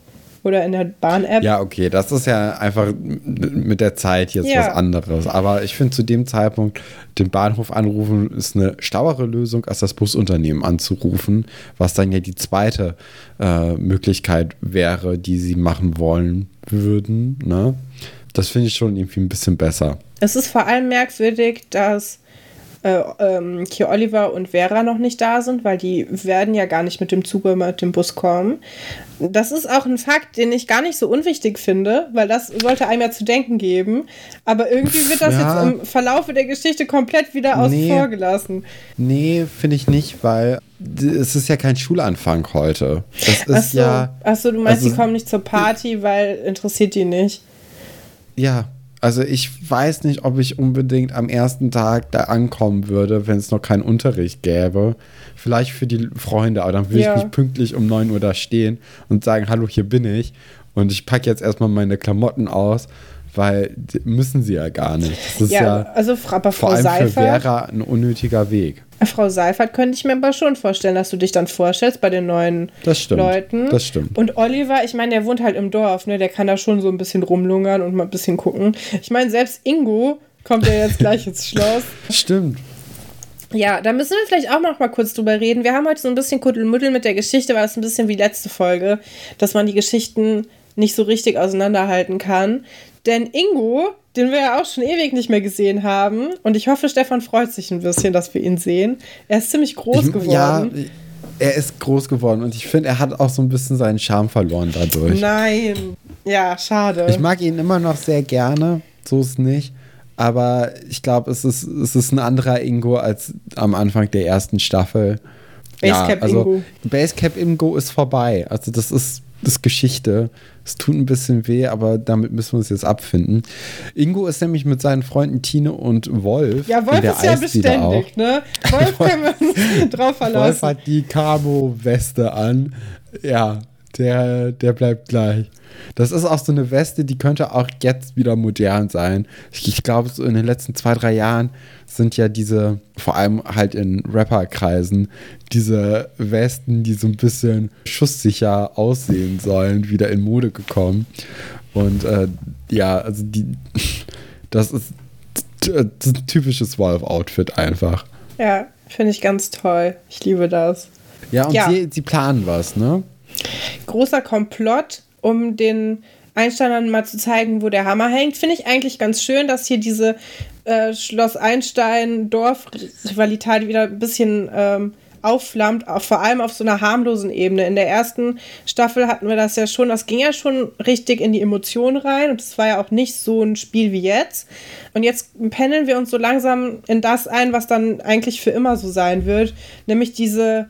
Oder in der Bahn-App. Ja, okay, das ist ja einfach mit der Zeit jetzt Ja. was anderes. Aber ich finde zu dem Zeitpunkt, den Bahnhof anrufen, ist eine schlauere Lösung, als das Busunternehmen anzurufen, was dann ja die zweite äh, Möglichkeit wäre, die sie machen wollen würden. Ne? Das finde ich schon irgendwie ein bisschen besser. Es ist vor allem merkwürdig, dass äh, ähm, hier Oliver und Vera noch nicht da sind, weil die werden ja gar nicht mit dem Zug oder mit dem Bus kommen. Das ist auch ein Fakt, den ich gar nicht so unwichtig finde, weil das sollte einem ja zu denken geben. Aber irgendwie wird das Ja. jetzt im Verlaufe der Geschichte komplett wieder außen Nee. vor gelassen. Nee, finde ich nicht, weil es ist ja kein Schulanfang heute. Das ist Achso, ja. Achso, du meinst, also- die kommen nicht zur Party, weil interessiert die nicht. Ja, also ich weiß nicht, ob ich unbedingt am ersten Tag da ankommen würde, wenn es noch keinen Unterricht gäbe. Vielleicht für die Freunde, aber dann würde Ja. ich nicht pünktlich um 9 Uhr da stehen und sagen, hallo, hier bin ich. Und ich packe jetzt erstmal meine Klamotten aus, weil müssen sie ja gar nicht. Das ist Ja, ja, also aber vor Frau allem für Seifert, Vera ein unnötiger Weg. Frau Seifert könnte ich mir aber schon vorstellen, dass du dich dann vorstellst bei den neuen Das stimmt. Leuten. Das stimmt. Und Oliver, ich meine, der wohnt halt im Dorf, ne? Der kann da schon so ein bisschen rumlungern und mal ein bisschen gucken. Ich meine, selbst Ingo kommt ja jetzt gleich ins Schloss. Stimmt. Ja, da müssen wir vielleicht auch noch mal kurz drüber reden. Wir haben heute so ein bisschen Kuddelmuddel mit der Geschichte, weil es ein bisschen wie letzte Folge, dass man die Geschichten nicht so richtig auseinanderhalten kann. Denn Ingo, den wir ja auch schon ewig nicht mehr gesehen haben, und ich hoffe, Stefan freut sich ein bisschen, dass wir ihn sehen. Er ist ziemlich groß Ich- geworden. Ja, er ist groß geworden und ich finde, er hat auch so ein bisschen seinen Charme verloren dadurch. Nein. Ja, schade. Ich mag ihn immer noch sehr gerne, so ist nicht. Aber ich glaube, es ist, es ist ein anderer Ingo als am Anfang der ersten Staffel. Basecap also, Ingo. Basecap Ingo ist vorbei. Also das ist, das ist Geschichte. Es tut ein bisschen weh, aber damit müssen wir uns jetzt abfinden. Ingo ist nämlich mit seinen Freunden Tine und Wolf. ja, Wolf ist ja beständig, ne? Wolf können wir uns drauf Wolf verlassen. hat die Camo-Weste an. Ja, der, der bleibt gleich. Das ist auch so eine Weste, die könnte auch jetzt wieder modern sein. Ich, ich glaube, so in den letzten zwei, drei Jahren sind ja diese, vor allem halt in Rapperkreisen, diese Westen, die so ein bisschen schusssicher aussehen sollen, wieder in Mode gekommen. Und äh, ja, also die, das ist t- t- ein typisches Wolf-Outfit einfach. Ja, finde ich ganz toll. Ich liebe das. Ja, und Ja. Sie, sie planen was, ne? großer Komplott, um den Einsteinern mal zu zeigen, wo der Hammer hängt. Finde ich eigentlich ganz schön, dass hier diese äh, Schloss Einstein-Dorf-Rivalität wieder ein bisschen ähm, aufflammt, auch vor allem auf so einer harmlosen Ebene. In der ersten Staffel hatten wir das ja schon, das ging ja schon richtig in die Emotionen rein und es war ja auch nicht so ein Spiel wie jetzt. Und jetzt pendeln wir uns so langsam in das ein, was dann eigentlich für immer so sein wird, nämlich diese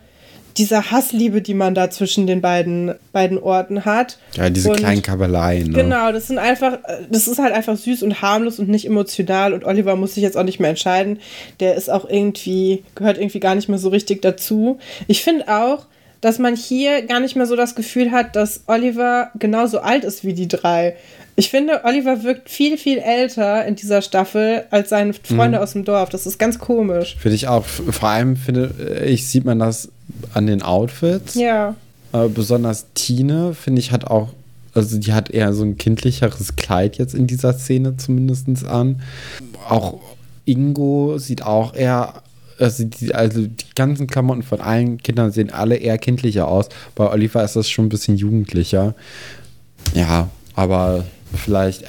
diese Hassliebe, die man da zwischen den beiden, beiden Orten hat. Ja, diese Und- kleinen Kabeleien. Ne? Genau, das sind einfach, das ist halt einfach süß und harmlos und nicht emotional und Oliver muss sich jetzt auch nicht mehr entscheiden. Der ist auch irgendwie, gehört irgendwie gar nicht mehr so richtig dazu. Ich finde auch, dass man hier gar nicht mehr so das Gefühl hat, dass Oliver genauso alt ist wie die drei. Ich finde, Oliver wirkt viel, viel älter in dieser Staffel als seine Freunde Mhm. aus dem Dorf. Das ist ganz komisch. Finde ich auch. Vor allem finde ich, sieht man das an den Outfits. Ja. Äh, besonders Tine, finde ich, hat auch, also die hat eher so ein kindlicheres Kleid jetzt in dieser Szene zumindest an. Auch Ingo sieht auch eher, also die, also die ganzen Klamotten von allen Kindern sehen alle eher kindlicher aus. Bei Oliver ist das schon ein bisschen jugendlicher. Ja, aber vielleicht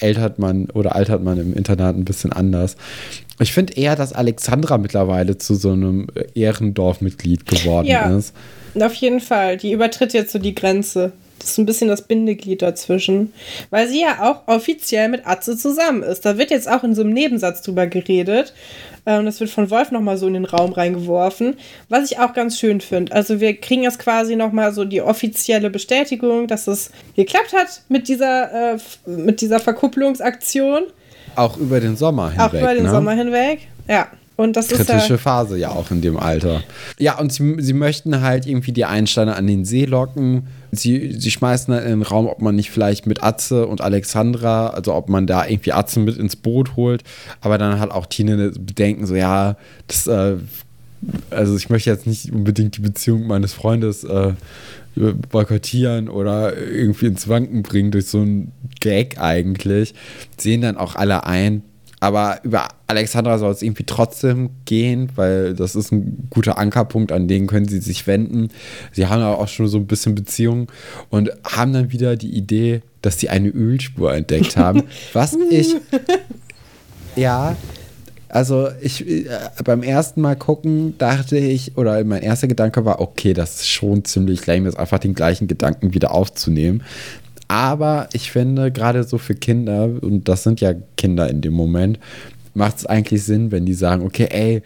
ältert man oder altert man im Internat ein bisschen anders. Ich finde eher, dass Alexandra mittlerweile zu so einem Ehrendorfmitglied geworden Ja. ist. Auf jeden Fall. Die übertritt jetzt so die Grenze. Das ist ein bisschen das Bindeglied dazwischen. Weil sie ja auch offiziell mit Atze zusammen ist. Da wird jetzt auch in so einem Nebensatz drüber geredet. Ähm, das wird von Wolf nochmal so in den Raum reingeworfen. Was ich auch ganz schön finde. Also wir kriegen jetzt quasi nochmal so die offizielle Bestätigung, dass es geklappt hat mit dieser, äh, mit dieser Verkupplungsaktion. Auch über den Sommer hinweg. auch über den ne? Sommer hinweg. Ja. Und das ist Kritische ja, Phase ja auch in dem Alter. Ja, und sie, sie möchten halt irgendwie die Einsteiner an den See locken. Sie, sie schmeißen dann in den Raum, ob man nicht vielleicht mit Atze und Alexandra, also ob man da irgendwie Atze mit ins Boot holt. Aber dann hat auch Tine Bedenken, so ja, das, äh, also ich möchte jetzt nicht unbedingt die Beziehung meines Freundes äh, boykottieren oder irgendwie ins Wanken bringen durch so einen Gag eigentlich, sehen dann auch alle ein. Aber über Alexandra soll es irgendwie trotzdem gehen, weil das ist ein guter Ankerpunkt, an den können sie sich wenden. Sie haben aber auch schon so ein bisschen Beziehung und haben dann wieder die Idee, dass sie eine Ölspur entdeckt haben. was ich. Ja, also ich äh, beim ersten Mal gucken dachte ich, oder mein erster Gedanke war, okay, das ist schon ziemlich lame, ist einfach den gleichen Gedanken wieder aufzunehmen. Aber ich finde, gerade so für Kinder, und das sind ja Kinder in dem Moment, macht es eigentlich Sinn, wenn die sagen, okay, ey,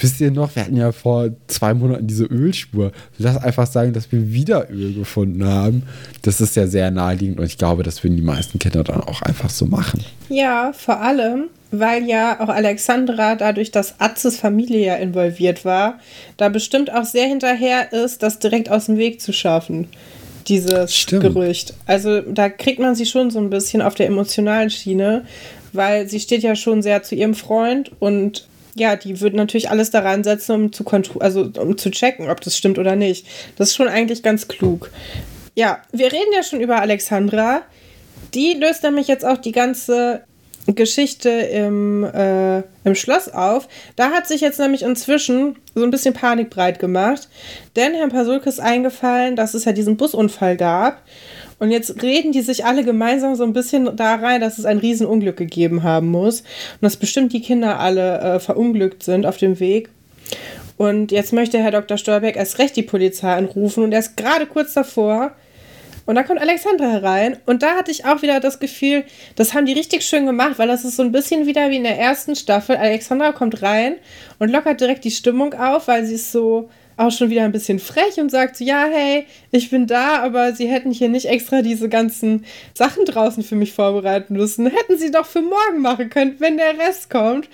wisst ihr noch, wir hatten ja vor zwei Monaten diese Ölspur. Lass einfach sagen, dass wir wieder Öl gefunden haben. Das ist ja sehr naheliegend und ich glaube, das würden die meisten Kinder dann auch einfach so machen. Ja, vor allem, weil ja auch Alexandra dadurch, dass Atzes Familie ja involviert war, da bestimmt auch sehr hinterher ist, das direkt aus dem Weg zu schaffen. Dieses Stimmt. Gerücht. Also da kriegt man sie schon so ein bisschen auf der emotionalen Schiene, weil sie steht ja schon sehr zu ihrem Freund und ja, die würden natürlich alles daran setzen, um zu, also, um zu checken, ob das stimmt oder nicht. Das ist schon eigentlich ganz klug. Ja, wir reden ja schon über Alexandra. Die löst nämlich jetzt auch die ganze Geschichte im, äh, im Schloss auf. Da hat sich jetzt nämlich inzwischen so ein bisschen Panik breit gemacht, denn Herrn Pasulke ist eingefallen, dass es ja diesen Busunfall gab. Und jetzt reden die sich alle gemeinsam so ein bisschen da rein, dass es ein Riesenunglück gegeben haben muss. Und dass bestimmt die Kinder alle äh, verunglückt sind auf dem Weg. Und jetzt möchte Herr Dr. Stolberg erst recht die Polizei anrufen und er ist gerade kurz davor, und da kommt Alexandra herein und da hatte ich auch wieder das Gefühl, das haben die richtig schön gemacht, weil das ist so ein bisschen wieder wie in der ersten Staffel. Alexandra kommt rein und lockert direkt die Stimmung auf, weil sie ist so, auch schon wieder ein bisschen frech und sagt so, ja, hey, ich bin da, aber sie hätten hier nicht extra diese ganzen Sachen draußen für mich vorbereiten müssen. Hätten sie doch für morgen machen können, wenn der Rest kommt.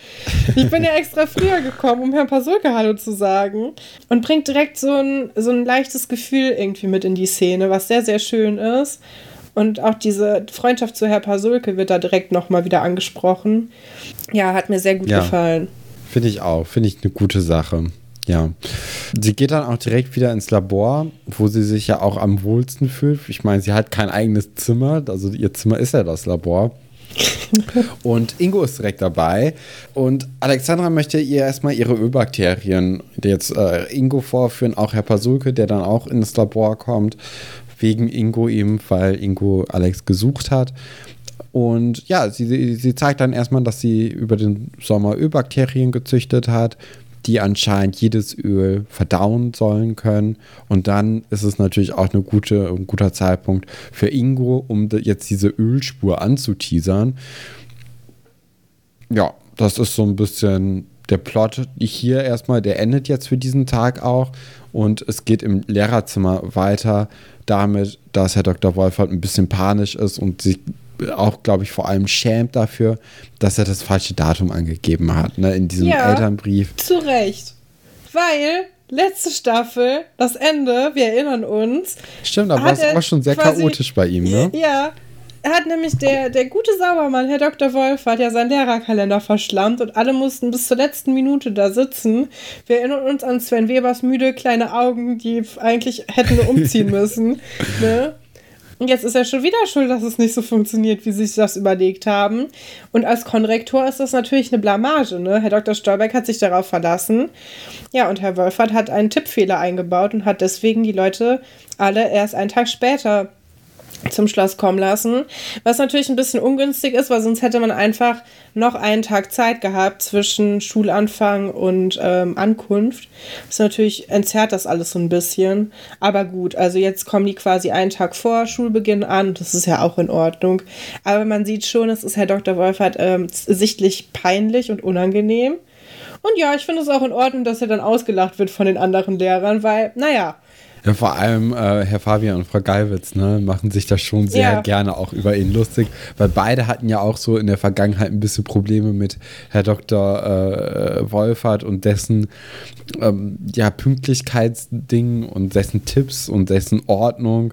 Ich bin ja extra früher gekommen, um Herrn Pasulke Hallo zu sagen. Und bringt direkt so ein, so ein leichtes Gefühl irgendwie mit in die Szene, was sehr, sehr schön ist. Und auch diese Freundschaft zu Herrn Pasulke wird da direkt nochmal wieder angesprochen. Ja, hat mir sehr gut ja, gefallen. Finde ich auch. Finde ich eine gute Sache. Ja. Sie geht dann auch direkt wieder ins Labor, wo sie sich ja auch am wohlsten fühlt. Ich meine, sie hat kein eigenes Zimmer, also ihr Zimmer ist ja das Labor. und Ingo ist direkt dabei. Und Alexandra möchte ihr erstmal ihre Ölbakterien jetzt äh, Ingo vorführen, auch Herr Pasulke, der dann auch ins Labor kommt, wegen Ingo eben, weil Ingo Alex gesucht hat. Und ja, sie, sie zeigt dann erstmal, dass sie über den Sommer Ölbakterien gezüchtet hat, die anscheinend jedes Öl verdauen sollen können. Und dann ist es natürlich auch eine gute, ein guter Zeitpunkt für Ingo, um jetzt diese Ölspur anzuteasern. Ja, das ist so ein bisschen der Plot hier erstmal, der endet jetzt für diesen Tag auch. Und es geht im Lehrerzimmer weiter damit, dass Herr Dr. Wolfert ein bisschen panisch ist und sich auch, glaube ich, vor allem schämt dafür, dass er das falsche Datum angegeben hat, ne, in diesem ja, Elternbrief. Zu Recht. Weil letzte Staffel, das Ende, wir erinnern uns. Stimmt, aber es war schon sehr quasi, chaotisch bei ihm, ne? Ja. Er hat nämlich der, der gute Saubermann, Herr Dr. Wolf, hat ja seinen Lehrerkalender verschlammt und alle mussten bis zur letzten Minute da sitzen. Wir erinnern uns an Sven Webers müde kleine Augen, die eigentlich hätten umziehen müssen. ne? Und jetzt ist er schon wieder schuld, dass es nicht so funktioniert, wie sie sich das überlegt haben. Und als Konrektor ist das natürlich eine Blamage. Ne? Herr Dr. Stolberg hat sich darauf verlassen. Ja, und Herr Wolfert hat einen Tippfehler eingebaut und hat deswegen die Leute alle erst einen Tag später zum Schloss kommen lassen. Was natürlich ein bisschen ungünstig ist, weil sonst hätte man einfach noch einen Tag Zeit gehabt zwischen Schulanfang und ähm, Ankunft. Das natürlich entzerrt das alles so ein bisschen. Aber gut, also jetzt kommen die quasi einen Tag vor Schulbeginn an. Das ist ja auch in Ordnung. Aber man sieht schon, es ist Herr Dr. Wolfert ähm, sichtlich peinlich und unangenehm. Und ja, ich finde es auch in Ordnung, dass er dann ausgelacht wird von den anderen Lehrern, weil, naja, ja, vor allem äh, Herr Fabian und Frau Geiwitz ne, machen sich da schon sehr ja. gerne auch über ihn lustig, weil beide hatten ja auch so in der Vergangenheit ein bisschen Probleme mit Herr Dr. Äh, Wolfert und dessen ähm, ja, Pünktlichkeitsding und dessen Tipps und dessen Ordnung,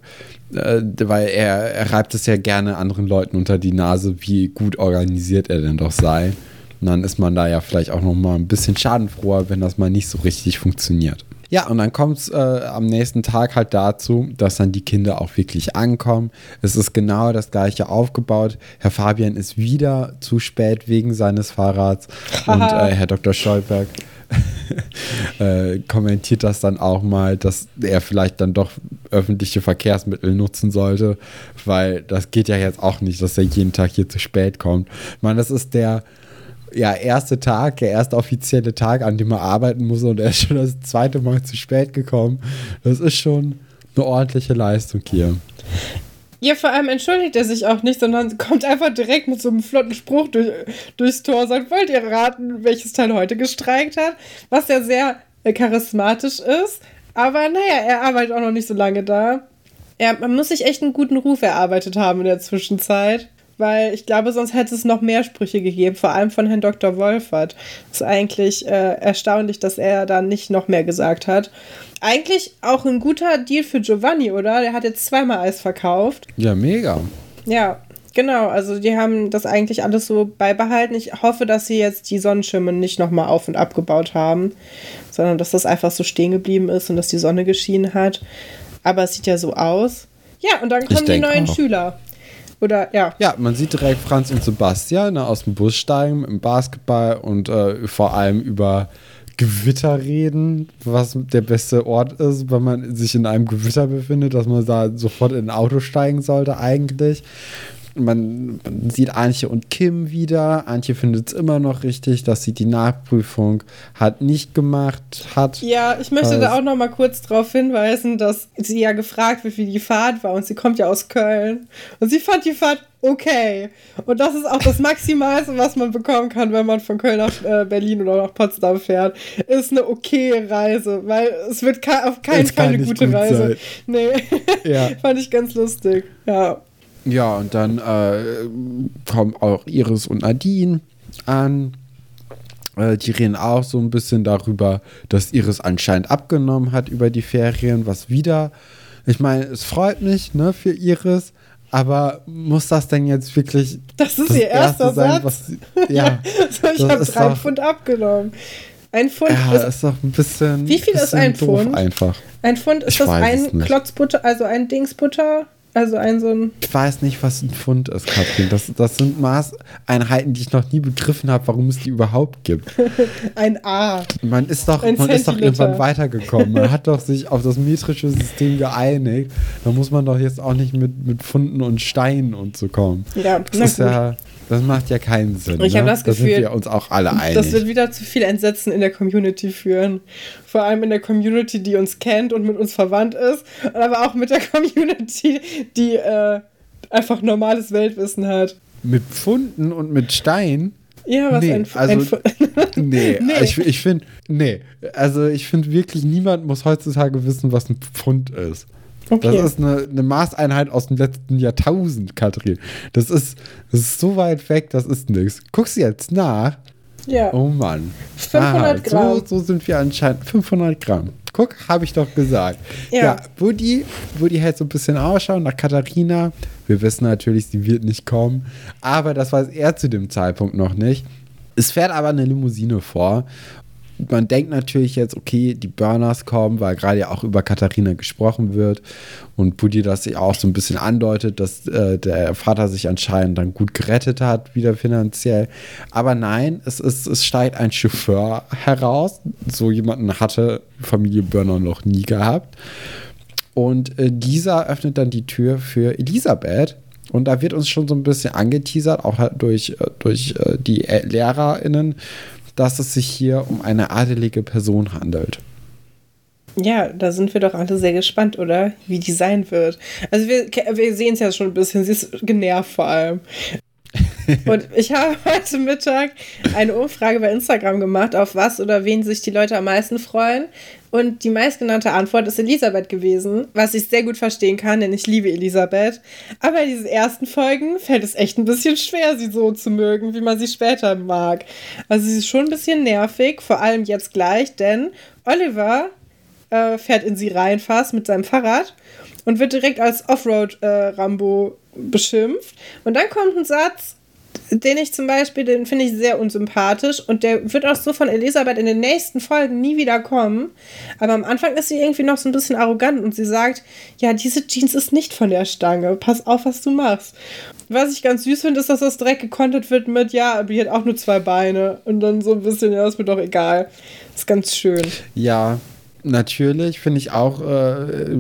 äh, weil er, er reibt es ja gerne anderen Leuten unter die Nase, wie gut organisiert er denn doch sei. Und dann ist man da ja vielleicht auch noch mal ein bisschen schadenfroher, wenn das mal nicht so richtig funktioniert. Ja, und dann kommt es äh, am nächsten Tag halt dazu, dass dann die Kinder auch wirklich ankommen. Es ist genau das gleiche aufgebaut. Herr Fabian ist wieder zu spät wegen seines Fahrrads und äh, Herr Dr. Scholberg äh, kommentiert das dann auch mal, dass er vielleicht dann doch öffentliche Verkehrsmittel nutzen sollte, weil das geht ja jetzt auch nicht, dass er jeden Tag hier zu spät kommt. Ich meine, das ist der ja, erste Tag, der erste offizielle Tag, an dem er arbeiten muss und er ist schon das zweite Mal zu spät gekommen. Das ist schon eine ordentliche Leistung hier. Ja, vor allem entschuldigt er sich auch nicht, sondern kommt einfach direkt mit so einem flotten Spruch durch, durchs Tor. Sagt, wollt ihr raten, welches Teil heute gestreikt hat? Was ja sehr äh, charismatisch ist. Aber naja, er arbeitet auch noch nicht so lange da. Er, man muss sich echt einen guten Ruf erarbeitet haben in der Zwischenzeit weil ich glaube, sonst hätte es noch mehr Sprüche gegeben, vor allem von Herrn Dr. Wolfert. Es ist eigentlich äh, erstaunlich, dass er da nicht noch mehr gesagt hat. Eigentlich auch ein guter Deal für Giovanni, oder? Der hat jetzt zweimal Eis verkauft. Ja, mega. Ja, genau. Also die haben das eigentlich alles so beibehalten. Ich hoffe, dass sie jetzt die Sonnenschirme nicht nochmal auf und abgebaut haben, sondern dass das einfach so stehen geblieben ist und dass die Sonne geschienen hat. Aber es sieht ja so aus. Ja, und dann kommen die neuen auch. Schüler. Oder ja. Ja, man sieht direkt Franz und Sebastian ne, aus dem Bus steigen im Basketball und äh, vor allem über Gewitter reden, was der beste Ort ist, wenn man sich in einem Gewitter befindet, dass man da sofort in ein Auto steigen sollte eigentlich man, man sieht Antje und Kim wieder. Antje findet es immer noch richtig, dass sie die Nachprüfung hat nicht gemacht hat. Ja, ich möchte da auch noch mal kurz darauf hinweisen, dass sie ja gefragt wird, wie die Fahrt war und sie kommt ja aus Köln und sie fand die Fahrt okay. Und das ist auch das Maximalste, was man bekommen kann, wenn man von Köln nach äh, Berlin oder nach Potsdam fährt. Ist eine okay Reise, weil es wird auf keinen Fall eine gute Reise. Sein. Nee, ja. fand ich ganz lustig. Ja. Ja, und dann äh, kommen auch Iris und Nadine an. Äh, die reden auch so ein bisschen darüber, dass Iris anscheinend abgenommen hat über die Ferien, was wieder. Ich meine, es freut mich ne, für Iris, aber muss das denn jetzt wirklich. Das ist das ihr erster sein, Satz. Was, ja, so, ich habe drei doch, Pfund abgenommen. Ein Pfund ja, ist, ist doch ein bisschen. Wie viel ist ein Pfund? Einfach. Ein Pfund ist ich das ein Klotzbutter, also ein Dingsbutter? Also ein so ein. Ich weiß nicht, was ein Pfund ist, Katrin. Das, das sind Maßeinheiten, die ich noch nie begriffen habe, warum es die überhaupt gibt. ein A. Man ist doch, man ist doch irgendwann weitergekommen. Man hat doch sich auf das metrische System geeinigt. Da muss man doch jetzt auch nicht mit, mit Pfunden und Steinen und so kommen. Ja, das ist gut. ja das macht ja keinen Sinn. Ich ne? habe das Gefühl, da sind wir uns auch alle einig. Das wird wieder zu viel Entsetzen in der Community führen. Vor allem in der Community, die uns kennt und mit uns verwandt ist, aber auch mit der Community, die äh, einfach normales Weltwissen hat. Mit Pfunden und mit Stein? Ja, was nee, ein, also, ein nee, nee. ich, ich finde, nee, also ich finde wirklich, niemand muss heutzutage wissen, was ein Pfund ist. Okay. Das ist eine, eine, Maßeinheit aus dem letzten Jahrtausend, Katrin. Das ist, das ist so weit weg, das ist nichts. Guckst du jetzt nach? Ja. Oh Mann. 500 Aha, Gramm. So, so, sind wir anscheinend. 500 Gramm. Guck, habe ich doch gesagt. Ja. ja Buddy, Buddy hält so ein bisschen Ausschau nach Katharina. Wir wissen natürlich, sie wird nicht kommen. Aber das weiß er zu dem Zeitpunkt noch nicht. Es fährt aber eine Limousine vor man denkt natürlich jetzt, okay, die Burners kommen, weil gerade ja auch über Katharina gesprochen wird und Buddy das sich auch so ein bisschen andeutet, dass äh, der Vater sich anscheinend dann gut gerettet hat, wieder finanziell. Aber nein, es, ist, es steigt ein Chauffeur heraus. So jemanden hatte Familie Burner noch nie gehabt. Und äh, dieser öffnet dann die Tür für Elisabeth. Und da wird uns schon so ein bisschen angeteasert, auch halt durch, äh, durch äh, die LehrerInnen, dass es sich hier um eine adelige Person handelt. Ja, da sind wir doch alle sehr gespannt, oder? Wie die sein wird. Also wir, wir sehen es ja schon ein bisschen, sie ist genervt vor allem. Und ich habe heute Mittag eine Umfrage bei Instagram gemacht, auf was oder wen sich die Leute am meisten freuen. Und die meistgenannte Antwort ist Elisabeth gewesen, was ich sehr gut verstehen kann, denn ich liebe Elisabeth. Aber in diesen ersten Folgen fällt es echt ein bisschen schwer, sie so zu mögen, wie man sie später mag. Also sie ist schon ein bisschen nervig, vor allem jetzt gleich, denn Oliver äh, fährt in sie rein fast mit seinem Fahrrad und wird direkt als Offroad-Rambo äh, beschimpft. Und dann kommt ein Satz, den ich zum Beispiel, den finde ich sehr unsympathisch und der wird auch so von Elisabeth in den nächsten Folgen nie wieder kommen. Aber am Anfang ist sie irgendwie noch so ein bisschen arrogant und sie sagt, ja, diese Jeans ist nicht von der Stange. Pass auf, was du machst. Was ich ganz süß finde, ist, dass das direkt gekontet wird mit, ja, aber die hat auch nur zwei Beine. Und dann so ein bisschen, ja, ist mir doch egal. Ist ganz schön. Ja, natürlich finde ich auch, äh,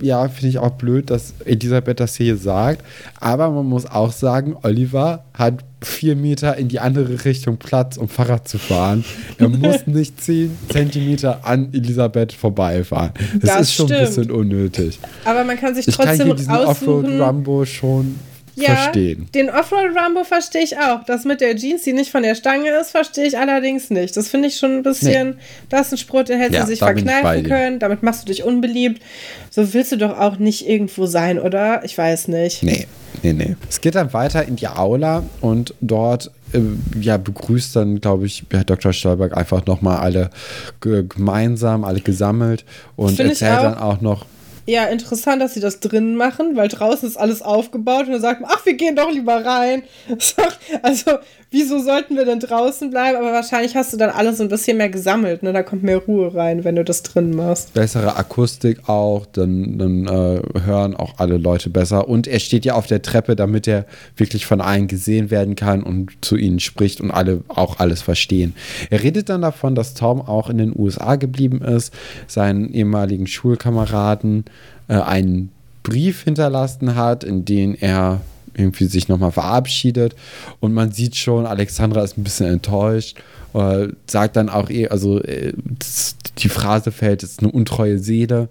ja, finde ich auch blöd, dass Elisabeth das hier sagt. Aber man muss auch sagen, Oliver hat vier Meter in die andere Richtung Platz, um Fahrrad zu fahren. Er muss nicht zehn Zentimeter an Elisabeth vorbeifahren. Das, das ist schon stimmt. ein bisschen unnötig. Aber man kann sich ich trotzdem kann hier diesen Offroad-Rumbo schon ja, verstehen. Den Offroad Rumbo verstehe ich auch. Das mit der Jeans, die nicht von der Stange ist, verstehe ich allerdings nicht. Das finde ich schon ein bisschen, nee. das ist ein Spruch, den hättest ja, du sich verkneifen können. Damit machst du dich unbeliebt. So willst du doch auch nicht irgendwo sein, oder? Ich weiß nicht. Nee, nee, nee. Es geht dann weiter in die Aula und dort äh, ja, begrüßt dann, glaube ich, Herr Dr. Stolberg einfach nochmal alle gemeinsam, alle gesammelt und erzählt auch. dann auch noch ja, interessant, dass sie das drinnen machen, weil draußen ist alles aufgebaut und dann sagt man, ach, wir gehen doch lieber rein. Also, wieso sollten wir denn draußen bleiben? Aber wahrscheinlich hast du dann alles ein bisschen mehr gesammelt, ne? Da kommt mehr Ruhe rein, wenn du das drinnen machst. Bessere Akustik auch, dann, dann äh, hören auch alle Leute besser. Und er steht ja auf der Treppe, damit er wirklich von allen gesehen werden kann und zu ihnen spricht und alle auch alles verstehen. Er redet dann davon, dass Tom auch in den USA geblieben ist, seinen ehemaligen Schulkameraden äh, einen Brief hinterlassen hat, in dem er irgendwie sich nochmal verabschiedet und man sieht schon, Alexandra ist ein bisschen enttäuscht, äh, sagt dann auch eh, also äh, die Phrase fällt, es ist eine untreue Seele.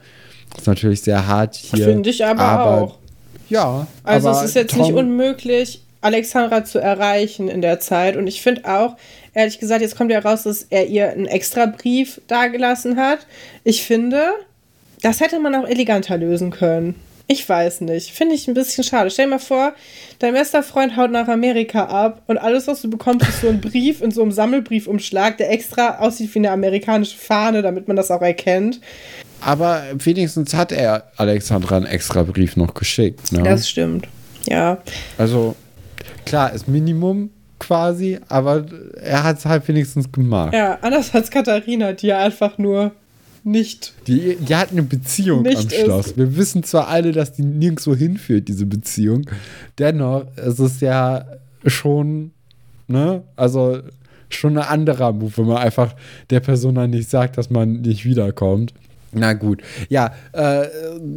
Das ist natürlich sehr hart hier. Finde ich aber, aber, auch. Ja. Also es ist jetzt Tom, nicht unmöglich, Alexandra zu erreichen in der Zeit und ich finde auch, ehrlich gesagt, jetzt kommt ja raus, dass er ihr einen extra Brief dagelassen hat. Ich finde, das hätte man auch eleganter lösen können. Ich weiß nicht. Finde ich ein bisschen schade. Stell dir mal vor, dein bester Freund haut nach Amerika ab und alles, was du bekommst, ist so ein Brief in so einem Sammelbriefumschlag, der extra aussieht wie eine amerikanische Fahne, damit man das auch erkennt. Aber wenigstens hat er Alexandra einen extra Brief noch geschickt. Ne? Das stimmt. Ja. Also, klar, ist Minimum quasi, aber er hat es halt wenigstens gemacht. Ja, anders als Katharina, die ja einfach nur nicht. Die, die hat eine Beziehung am Schloss. Ist. Wir wissen zwar alle, dass die nirgendwo hinführt, diese Beziehung. Dennoch es ist ja schon, ne, also schon ein anderer Move, wenn man einfach der Person dann nicht sagt, dass man nicht wiederkommt. Na gut, ja, äh,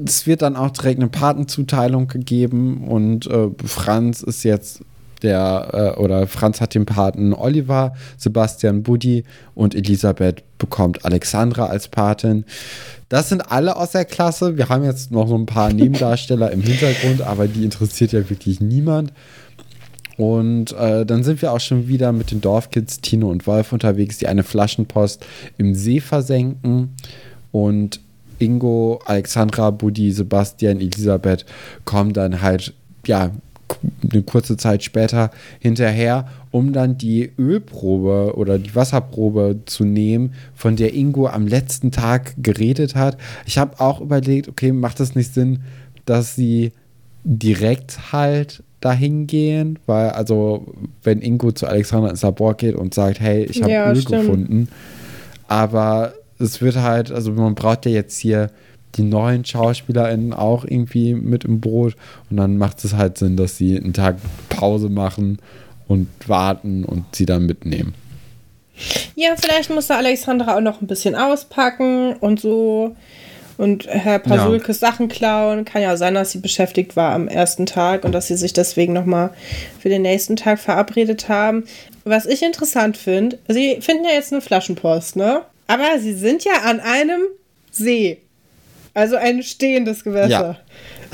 es wird dann auch direkt eine Patenzuteilung gegeben und äh, Franz ist jetzt der, äh, oder Franz hat den Paten Oliver, Sebastian Buddy und Elisabeth bekommt Alexandra als Patin. Das sind alle aus der Klasse. Wir haben jetzt noch so ein paar Nebendarsteller im Hintergrund, aber die interessiert ja wirklich niemand. Und äh, dann sind wir auch schon wieder mit den Dorfkids Tino und Wolf unterwegs, die eine Flaschenpost im See versenken. Und Ingo, Alexandra, Buddy, Sebastian, Elisabeth kommen dann halt ja eine kurze Zeit später hinterher, um dann die Ölprobe oder die Wasserprobe zu nehmen, von der Ingo am letzten Tag geredet hat. Ich habe auch überlegt, okay, macht es nicht Sinn, dass sie direkt halt dahin gehen, weil also wenn Ingo zu Alexander ins Labor geht und sagt, hey, ich habe ja, Öl stimmt. gefunden, aber es wird halt, also man braucht ja jetzt hier die neuen SchauspielerInnen auch irgendwie mit im Boot. Und dann macht es halt Sinn, dass sie einen Tag Pause machen und warten und sie dann mitnehmen. Ja, vielleicht muss da Alexandra auch noch ein bisschen auspacken und so. Und Herr Pasulkes ja. Sachen klauen. Kann ja sein, dass sie beschäftigt war am ersten Tag und dass sie sich deswegen nochmal für den nächsten Tag verabredet haben. Was ich interessant finde, sie finden ja jetzt eine Flaschenpost, ne? Aber sie sind ja an einem See. Also ein stehendes Gewässer. Ja.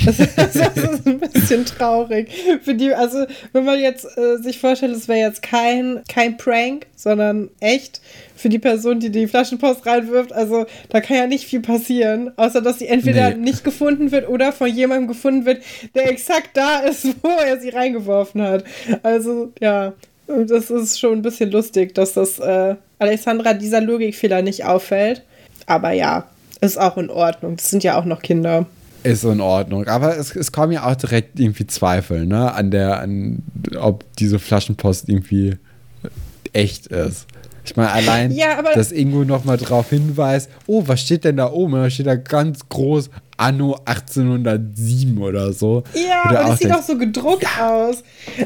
Das, ist, das ist ein bisschen traurig. Für die, also, wenn man jetzt äh, sich vorstellt, es wäre jetzt kein, kein Prank, sondern echt für die Person, die die Flaschenpost reinwirft, also da kann ja nicht viel passieren, außer dass sie entweder nee. nicht gefunden wird oder von jemandem gefunden wird, der exakt da ist, wo er sie reingeworfen hat. Also, ja, das ist schon ein bisschen lustig, dass das äh, Alexandra dieser Logikfehler nicht auffällt. Aber ja, ist auch in Ordnung. Das sind ja auch noch Kinder. ist in Ordnung. Aber es, es kommen ja auch direkt irgendwie Zweifel, ne, an der, an, ob diese Flaschenpost irgendwie echt ist. Ich meine, allein, Ja, dass Ingo nochmal darauf hinweist, oh, was steht denn da oben? Da steht da ganz groß Anno 1807 oder so. Ja, du und es sieht auch so gedruckt aus.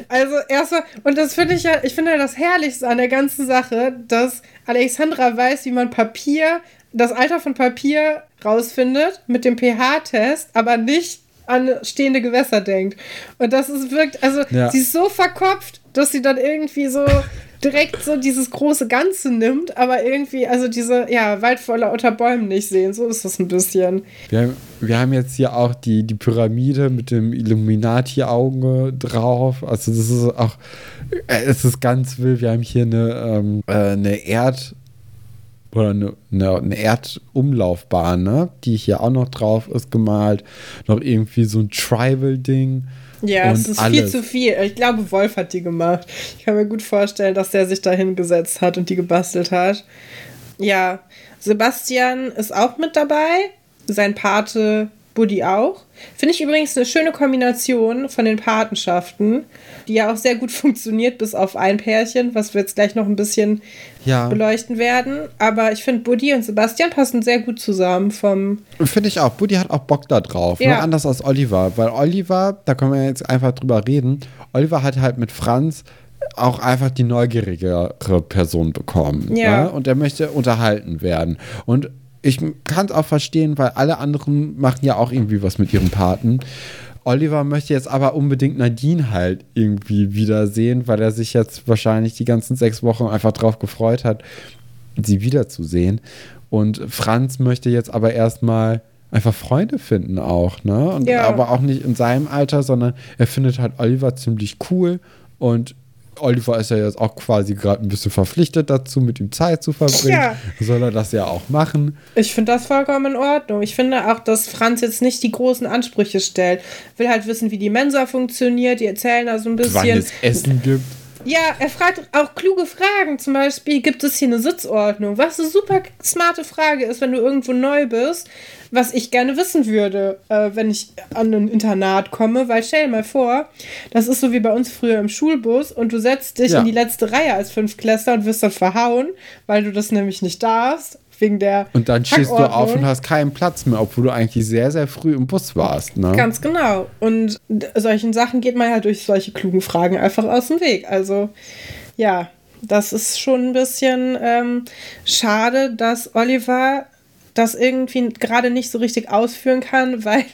Also erstmal, und das finde ich ja, ich finde ja das Herrlichste an der ganzen Sache, dass Alexandra weiß, wie man Papier, das Alter von Papier rausfindet mit dem pH-Test, aber nicht an stehende Gewässer denkt. Und das ist wirkt, also Ja. sie ist so verkopft, dass sie dann irgendwie so direkt so dieses große Ganze nimmt, aber irgendwie, also diese, ja, Wald voller unter Bäumen nicht sehen. So ist das ein bisschen. Wir haben, wir haben jetzt hier auch die, die Pyramide mit dem Illuminati-Auge drauf. Also das ist auch, äh, es ist ganz wild. Wir haben hier eine, ähm, äh, eine Erd- oder eine, eine, Erdumlaufbahn, ne? die hier auch noch drauf ist gemalt. Noch irgendwie so ein Tribal-Ding. Ja, es ist viel alles. zu viel. Ich glaube, Wolf hat die gemacht. Ich kann mir gut vorstellen, dass der sich da hingesetzt hat und die gebastelt hat. Ja, Sebastian ist auch mit dabei. Sein Pate Buddy auch. Finde ich übrigens eine schöne Kombination von den Patenschaften, die ja auch sehr gut funktioniert, bis auf ein Pärchen, was wir jetzt gleich noch ein bisschen Ja. beleuchten werden. Aber ich finde, Buddy und Sebastian passen sehr gut zusammen vom. Finde ich auch. Buddy hat auch Bock da drauf. Ja. Ne? Anders als Oliver. Weil Oliver, da können wir jetzt einfach drüber reden, Oliver hat halt mit Franz auch einfach die neugierigere Person bekommen. Ja. Ne? Und er möchte unterhalten werden. Und ich kann es auch verstehen, weil alle anderen machen ja auch irgendwie was mit ihrem Paten. Oliver möchte jetzt aber unbedingt Nadine halt irgendwie wiedersehen, weil er sich jetzt wahrscheinlich die ganzen sechs Wochen einfach drauf gefreut hat, sie wiederzusehen. Und Franz möchte jetzt aber erstmal einfach Freunde finden auch, ne? Und Ja. aber auch nicht in seinem Alter, sondern er findet halt Oliver ziemlich cool und Oliver ist ja jetzt auch quasi gerade ein bisschen verpflichtet dazu, mit ihm Zeit zu verbringen. Ja. Soll er das ja auch machen. Ich finde das vollkommen in Ordnung. Ich finde auch, dass Franz jetzt nicht die großen Ansprüche stellt. Will halt wissen, wie die Mensa funktioniert. Die erzählen da so ein Wann bisschen. es Essen gibt. Ja, er fragt auch kluge Fragen. Zum Beispiel, gibt es hier eine Sitzordnung? Was eine super smarte Frage ist, wenn du irgendwo neu bist, was ich gerne wissen würde, äh, wenn ich an ein Internat komme. Weil stell dir mal vor, das ist so wie bei uns früher im Schulbus und du setzt dich Ja. in die letzte Reihe als Fünftklässler und wirst dann verhauen, weil du das nämlich nicht darfst. Wegen der Und dann stehst du auf und hast keinen Platz mehr, obwohl du eigentlich sehr, sehr früh im Bus warst. Ne? Ganz genau. Und solchen Sachen geht man halt durch solche klugen Fragen einfach aus dem Weg. Also, ja, das ist schon ein bisschen ähm, schade, dass Oliver das irgendwie gerade nicht so richtig ausführen kann, weil,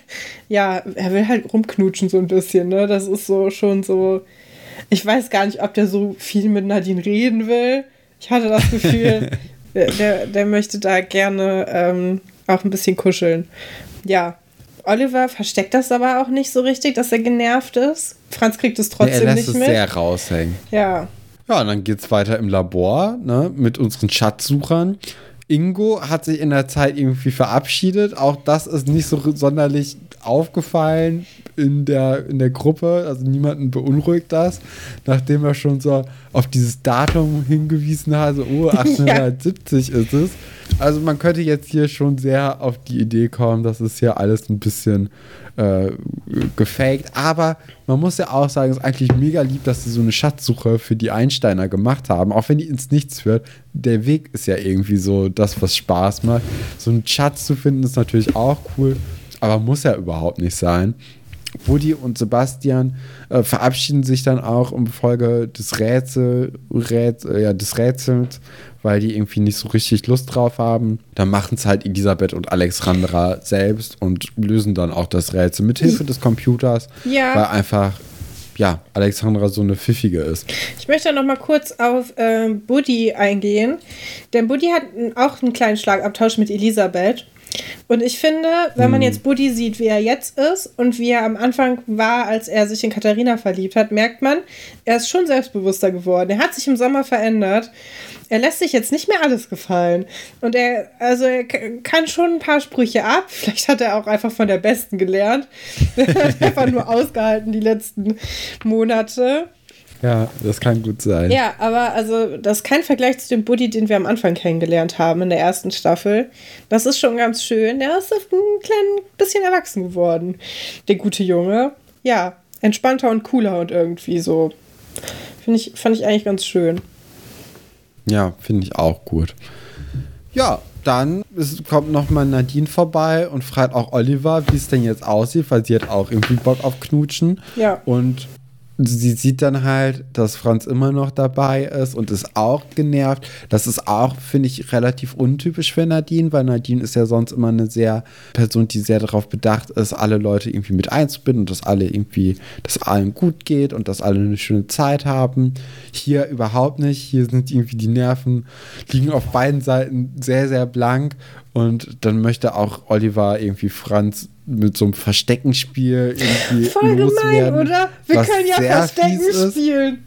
ja, er will halt rumknutschen so ein bisschen, ne? Das ist so schon so. Ich weiß gar nicht, ob der so viel mit Nadine reden will. Ich hatte das Gefühl, der, der, der möchte da gerne ähm, auch ein bisschen kuscheln. Ja, Oliver versteckt das aber auch nicht so richtig, dass er genervt ist. Franz kriegt es er trotzdem lässt nicht es mit. sehr raushängen. Ja. Ja, und dann geht's weiter im Labor, ne, mit unseren Schatzsuchern. Ingo hat sich in der Zeit irgendwie verabschiedet. Auch das ist nicht so sonderlich aufgefallen in der, in der Gruppe. Also niemanden beunruhigt das, nachdem er schon so auf dieses Datum hingewiesen hat. So, oh, 1870 ist es. Also man könnte jetzt hier schon sehr auf die Idee kommen, dass es hier alles ein bisschen äh, gefaked. Aber man muss ja auch sagen, es ist eigentlich mega lieb, dass sie so eine Schatzsuche für die Einsteiner gemacht haben. Auch wenn die ins Nichts führt. Der Weg ist ja irgendwie so das, was Spaß macht. So einen Schatz zu finden ist natürlich auch cool, aber muss ja überhaupt nicht sein. Woody und Sebastian äh, verabschieden sich dann auch im Folge des Rätsel, Rät, äh, ja, des Rätsels, weil die irgendwie nicht so richtig Lust drauf haben. Dann machen es halt Elisabeth und Alexandra selbst und lösen dann auch das Rätsel mit Hilfe des Computers, Ja. weil einfach ja, Alexandra so eine pfiffige ist. Ich möchte noch mal kurz auf ähm, Buddy eingehen. Denn Buddy hat auch einen kleinen Schlagabtausch mit Elisabeth. Und ich finde, wenn man jetzt Buddy sieht, wie er jetzt ist und wie er am Anfang war, als er sich in Katharina verliebt hat, merkt man, er ist schon selbstbewusster geworden. Er hat sich im Sommer verändert. Er lässt sich jetzt nicht mehr alles gefallen. Und er, also er kann schon ein paar Sprüche ab. Vielleicht hat er auch einfach von der Besten gelernt. Er hat einfach nur ausgehalten die letzten Monate. Ja, das kann gut sein. Ja, aber also das ist kein Vergleich zu dem Buddy, den wir am Anfang kennengelernt haben in der ersten Staffel. Das ist schon ganz schön. Der ist ein klein bisschen erwachsen geworden, der gute Junge. Ja, entspannter und cooler und irgendwie so. Finde ich, fand ich eigentlich ganz schön. Ja, finde ich auch gut. Ja, dann ist, kommt nochmal Nadine vorbei und fragt auch Oliver, wie es denn jetzt aussieht, weil sie hat auch irgendwie Bock auf Knutschen. Ja. Und sie sieht dann halt, dass Franz immer noch dabei ist und ist auch genervt. Das ist auch, finde ich, relativ untypisch für Nadine, weil Nadine ist ja sonst immer eine sehr Person, die sehr darauf bedacht ist, alle Leute irgendwie mit einzubinden und dass alle irgendwie, dass allen gut geht und dass alle eine schöne Zeit haben. Hier überhaupt nicht. Hier sind irgendwie die Nerven, liegen auf beiden Seiten sehr, sehr blank und dann möchte auch Oliver irgendwie Franz mit so einem Versteckenspiel irgendwie Voll loswerden, gemein, oder? Wir können ja Verstecken spielen.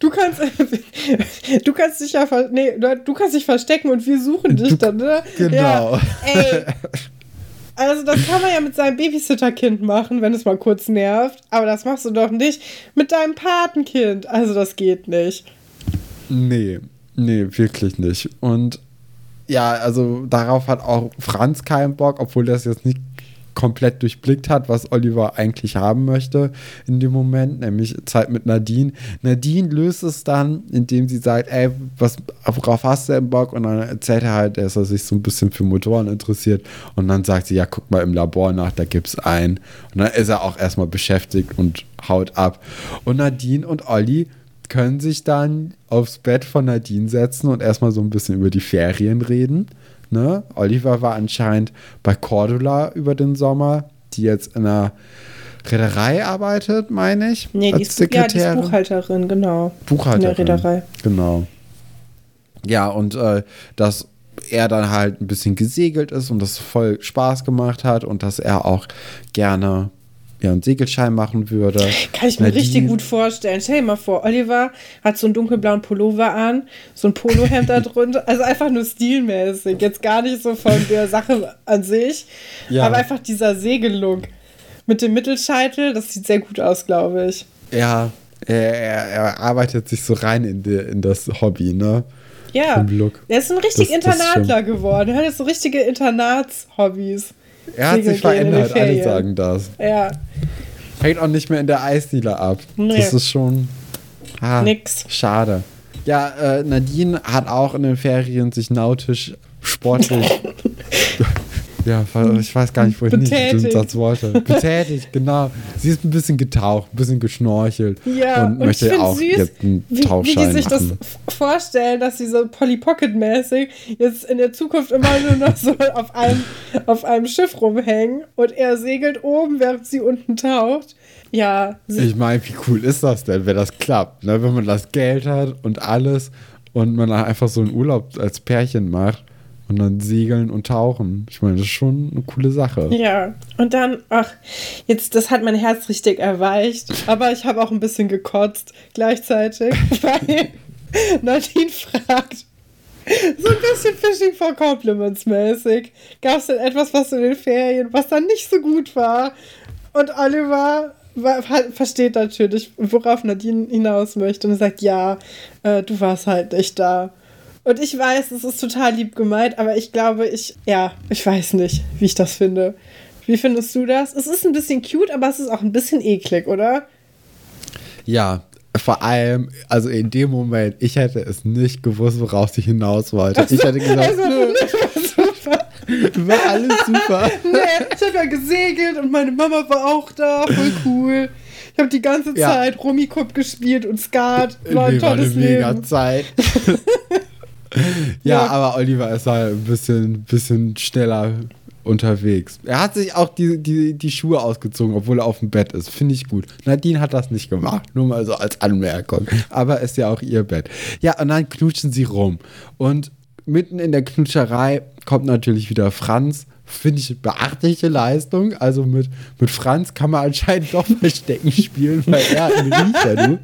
Du kannst, du kannst dich ja, nee, du kannst dich verstecken und wir suchen dich Du- dann, ne? genau. Ja, ey. Also das kann man ja mit seinem Babysitterkind machen, wenn es mal kurz nervt. Aber das machst du doch nicht mit deinem Patenkind. Also das geht nicht. Nee, nee, wirklich nicht. Und ja, also darauf hat auch Franz keinen Bock, obwohl es jetzt nicht komplett durchblickt hat, was Oliver eigentlich haben möchte in dem Moment, nämlich Zeit mit Nadine. Nadine löst es dann, indem sie sagt, ey, was, worauf hast du denn Bock? Und dann erzählt er halt, dass er sich so ein bisschen für Motoren interessiert. Und dann sagt sie, ja, guck mal im Labor nach, da gibt's einen. Und dann ist er auch erstmal beschäftigt und haut ab. Und Nadine und Olli können sich dann aufs Bett von Nadine setzen und erstmal so ein bisschen über die Ferien reden. Ne? Oliver war anscheinend bei Cordula über den Sommer, die jetzt in einer Reederei arbeitet, meine ich. Nee, die ist, ja, die ist Buchhalterin, genau. Buchhalterin. In der Reederei. Genau. Ja, und äh, dass er dann halt ein bisschen gesegelt ist und das voll Spaß gemacht hat und dass er auch gerne ja, einen Segelschein machen würde. Kann ich mir Nadine- richtig gut vorstellen. Stell dir mal vor, Oliver hat so einen dunkelblauen Pullover an, so ein Polohemd da drunter, also einfach nur stilmäßig. Jetzt gar nicht so von der Sache an sich, Ja. aber einfach dieser Segellook mit dem Mittelscheitel, das sieht sehr gut aus, glaube ich. Ja, er, er, er arbeitet sich so rein in, die, in das Hobby, ne? Ja, er ist ein richtig Das- das Internatler geworden. Er hat jetzt so richtige Internatshobbys. Er hat sich verändert, alle sagen das. Ja, Hängt auch nicht mehr in der Eisdiele ab. Nee. Das ist schon. Ah, Nix. Schade. Ja, äh, Nadine hat auch in den Ferien sich nautisch, sportlich. ja, ich weiß gar nicht, wo ich nicht den Betätigt. Satz wollte. Betätigt, genau. Sie ist ein bisschen getaucht, ein bisschen geschnorchelt Ja, und, und, möchte ich auch süß, jetzt einen wie, wie die Tauchschein sich das machen. f- vorstellen, dass sie so Polly Pocket-mäßig jetzt in der Zukunft immer nur noch so auf einem, auf einem Schiff rumhängen und er segelt oben, während sie unten taucht. Ja, Ich meine, wie cool ist das denn, wenn das klappt? Ne? Wenn man das Geld hat und alles und man einfach so einen Urlaub als Pärchen macht und dann segeln und tauchen. Ich meine, das ist schon eine coole Sache. ja. Und dann, ach, jetzt, das hat mein Herz richtig erweicht, aber ich habe auch ein bisschen gekotzt gleichzeitig, weil Nadine fragt, so ein bisschen Fishing for Compliments mäßig. Gab es denn etwas, was in den Ferien, was dann nicht so gut war? Und Oliver versteht natürlich, worauf Nadine hinaus möchte und sagt, ja, äh, du warst halt nicht da. Und ich weiß, es ist total lieb gemeint, aber ich glaube, ich, ja, ich weiß nicht, wie ich das finde. Wie findest du das? Es ist ein bisschen cute, aber es ist auch ein bisschen eklig, oder? Ja, vor allem, also in dem Moment, ich hätte es nicht gewusst, worauf sie hinaus wollte. Ich hätte gesagt, Also, nö, super. war alles super. Nee, ich habe ja gesegelt und meine Mama war auch da, voll cool. Ich habe die ganze Ja. Zeit Rummikub gespielt und Skat. War ein Nee, war eine tolles mega Leben. Zeit. ja, Ja. aber Oliver ist halt ein bisschen, bisschen schneller unterwegs. Er hat sich auch die, die, die Schuhe ausgezogen, obwohl er auf dem Bett ist. Finde ich gut. Nadine hat das nicht gemacht. Nur mal so als Anmerkung. Aber ist ja auch ihr Bett. Ja, und dann knutschen sie rum. Und mitten in der Knutscherei kommt natürlich wieder Franz. Finde ich beachtliche Leistung. Also mit, mit Franz kann man anscheinend doch Verstecken spielen, weil er einen Riecher, du.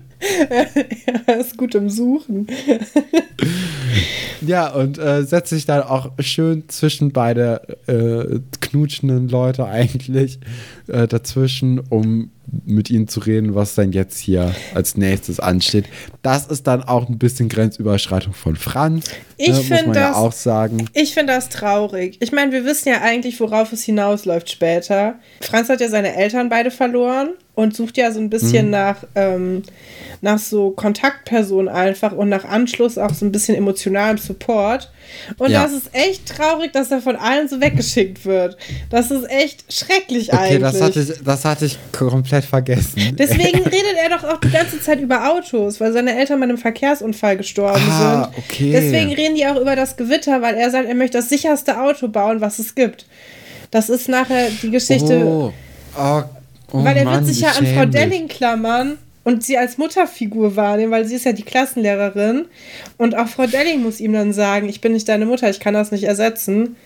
Er ist gut im Suchen. Ja, und äh, setzt sich dann auch schön zwischen beide äh, knutschenden Leute eigentlich äh, dazwischen, um mit ihnen zu reden, was dann jetzt hier als nächstes ansteht. Das ist dann auch ein bisschen Grenzüberschreitung von Franz. Ich ne, finde das ja auch sagen. Ich finde das traurig. Ich meine, wir wissen ja eigentlich, worauf es hinausläuft später. Franz hat ja seine Eltern beide verloren und sucht ja so ein bisschen mhm. nach, ähm, nach so Kontaktpersonen einfach und nach Anschluss auch so ein bisschen emotionalem Support. Und ja. das ist echt traurig, dass er von allen so weggeschickt wird. Das ist echt schrecklich okay, eigentlich. Das hatte, ich, das hatte ich komplett vergessen. Deswegen redet er doch auch die ganze Zeit über Autos, weil seine Eltern bei einem Verkehrsunfall gestorben ah, sind. Okay. Deswegen reden die auch über das Gewitter, weil er sagt, er möchte das sicherste Auto bauen, was es gibt. Das ist nachher die Geschichte. Oh, oh Oh weil er Mann, wird sich ja an Frau Delling klammern und sie als Mutterfigur wahrnehmen, weil sie ist ja die Klassenlehrerin. Und auch Frau Delling muss ihm dann sagen, ich bin nicht deine Mutter, ich kann das nicht ersetzen.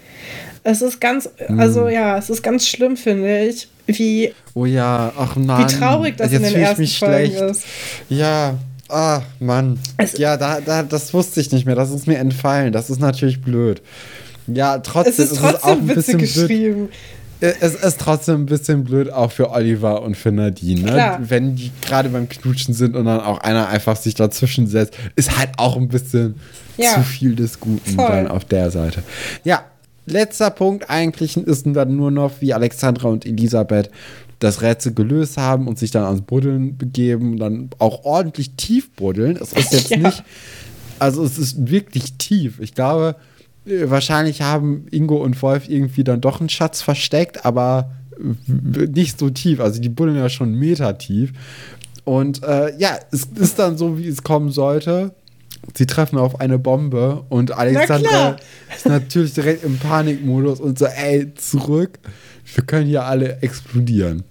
Es ist ganz, hm. also ja, es ist ganz schlimm, finde ich, wie, oh ja, ach Mann, wie traurig das Jetzt in den ersten mich Folgen schlecht. ist. Ja, ach Mann. Es ja, da, da, das wusste ich nicht mehr, das ist mir entfallen, das ist natürlich blöd. Ja, trotzdem es ist, trotzdem es ist auch ein bisschen geschrieben. Blöd es ist trotzdem ein bisschen blöd auch für Oliver und für Nadine, ne? wenn die gerade beim Knutschen sind und dann auch einer einfach sich dazwischen setzt, ist halt auch ein bisschen ja. zu viel des Guten Voll. dann auf der Seite. Ja, letzter Punkt eigentlich ist dann nur noch, wie Alexandra und Elisabeth das Rätsel gelöst haben und sich dann ans Buddeln begeben und dann auch ordentlich tief buddeln. Es ist jetzt ja. nicht, also es ist wirklich tief. Ich glaube, wahrscheinlich haben Ingo und Wolf irgendwie dann doch einen Schatz versteckt, aber nicht so tief. Also die buddeln ja schon Meter tief. Und äh, ja, es ist dann so, wie es kommen sollte. Sie treffen auf eine Bombe und Alexandra ist natürlich direkt im Panikmodus und so, ey, zurück. Wir können hier alle explodieren.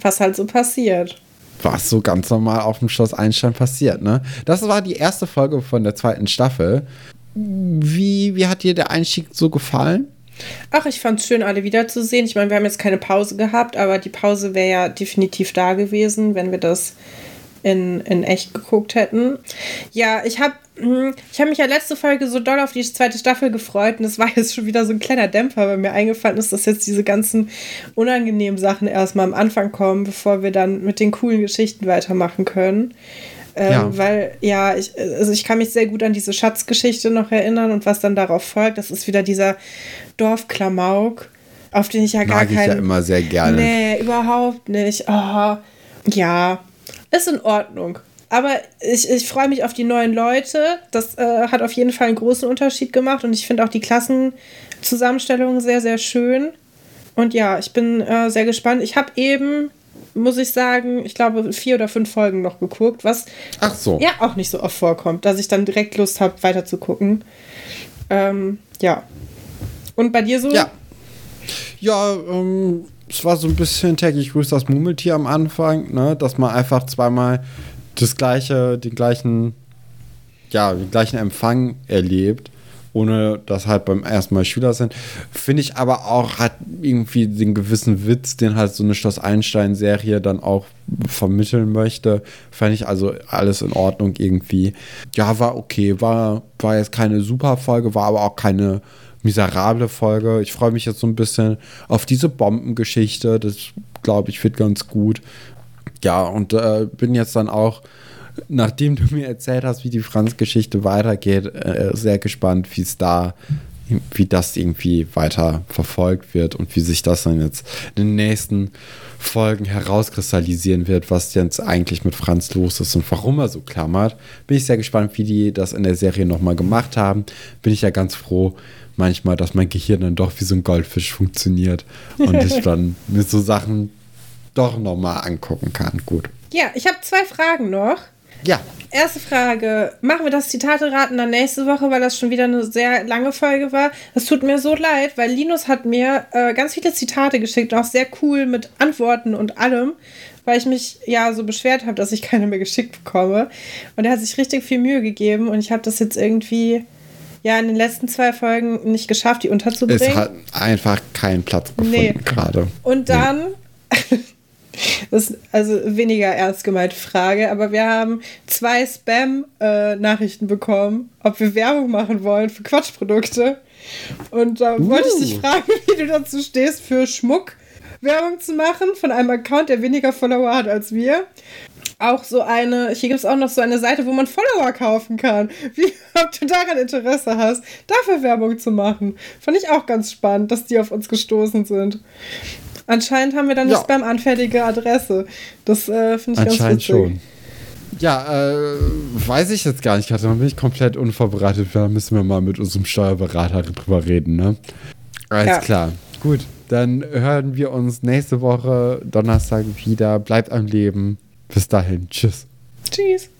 Was halt so passiert. Was so ganz normal auf dem Schloss Einstein passiert, ne? Das war die erste Folge von der zweiten Staffel. Wie, wie hat dir der Einstieg so gefallen? Ach, ich fand es schön, alle wiederzusehen. Ich meine, wir haben jetzt keine Pause gehabt, aber die Pause wäre ja definitiv da gewesen, wenn wir das in, in echt geguckt hätten. Ja, ich habe hm, ich hab mich ja letzte Folge so doll auf die zweite Staffel gefreut und es war jetzt schon wieder so ein kleiner Dämpfer, weil mir eingefallen ist, dass jetzt diese ganzen unangenehmen Sachen erstmal am Anfang kommen, bevor wir dann mit den coolen Geschichten weitermachen können. Ähm, ja. Weil, ja, ich, also ich kann mich sehr gut an diese Schatzgeschichte noch erinnern und was dann darauf folgt. Das ist wieder dieser Dorfklamauk, auf den ich ja gar keinen. Mag ich ja immer sehr gerne. Nee, überhaupt nicht. Oh, ja, ist in Ordnung. Aber ich, ich freue mich auf die neuen Leute. Das äh, hat auf jeden Fall einen großen Unterschied gemacht und ich finde auch die Klassenzusammenstellung sehr, sehr schön. Und ja, ich bin äh, sehr gespannt. Ich habe eben muss ich sagen, ich glaube, vier oder fünf Folgen noch geguckt, was Ach so. ja auch nicht so oft vorkommt, dass ich dann direkt Lust habe, weiter zu gucken. Ähm, ja. Und bei dir so? Ja. Ja, ähm, es war so ein bisschen täglich grüßt das Murmeltier am Anfang, ne? dass man einfach zweimal das gleiche, den gleichen, ja, den gleichen Empfang erlebt ohne dass halt beim ersten Mal Schüler sind. Finde ich aber auch, hat irgendwie den gewissen Witz, den halt so eine Schloss Einstein-Serie dann auch vermitteln möchte. Fände ich also alles in Ordnung irgendwie. Ja, war okay. War, war jetzt keine super Folge, war aber auch keine miserable Folge. Ich freue mich jetzt so ein bisschen auf diese Bombengeschichte. Das, glaube ich, wird ganz gut. Ja, und äh, bin jetzt dann auch nachdem du mir erzählt hast, wie die Franz-Geschichte weitergeht, äh, sehr gespannt, wie es da, wie das irgendwie weiter verfolgt wird und wie sich das dann jetzt in den nächsten Folgen herauskristallisieren wird, was jetzt eigentlich mit Franz los ist und warum er so klammert. Bin ich sehr gespannt, wie die das in der Serie nochmal gemacht haben. Bin ich ja ganz froh, manchmal, dass mein Gehirn dann doch wie so ein Goldfisch funktioniert und ich dann mir so Sachen doch nochmal angucken kann. Gut. Ja, ich habe zwei Fragen noch. Ja. Erste Frage. Machen wir das Zitate-Raten dann nächste Woche, weil das schon wieder eine sehr lange Folge war. Das tut mir so leid, weil Linus hat mir äh, ganz viele Zitate geschickt, auch sehr cool mit Antworten und allem, weil ich mich ja so beschwert habe, dass ich keine mehr geschickt bekomme. Und er hat sich richtig viel Mühe gegeben und ich habe das jetzt irgendwie ja in den letzten zwei Folgen nicht geschafft, die unterzubringen. Es hat einfach keinen Platz gefunden nee. gerade. Und dann nee. Das ist also weniger ernst gemeinte Frage, aber wir haben zwei Spam-Nachrichten bekommen, ob wir Werbung machen wollen für Quatschprodukte. Und da uh. wollte ich dich fragen, wie du dazu stehst für Schmuck, Werbung zu machen von einem Account, der weniger Follower hat als wir. Auch so eine, hier gibt es auch noch so eine Seite, wo man Follower kaufen kann. Wie, ob du daran Interesse hast, dafür Werbung zu machen. Fand ich auch ganz spannend, dass die auf uns gestoßen sind. Anscheinend haben wir dann eine ja. spam-anfällige Adresse. Das äh, finde ich ganz witzig. schon. Ja, äh, weiß ich jetzt gar nicht, Katja. Dann bin ich komplett unvorbereitet. Da müssen wir mal mit unserem Steuerberater drüber reden, ne? Alles ja. klar. Gut, dann hören wir uns nächste Woche Donnerstag wieder. Bleibt am Leben. Bis dahin. Tschüss. Tschüss.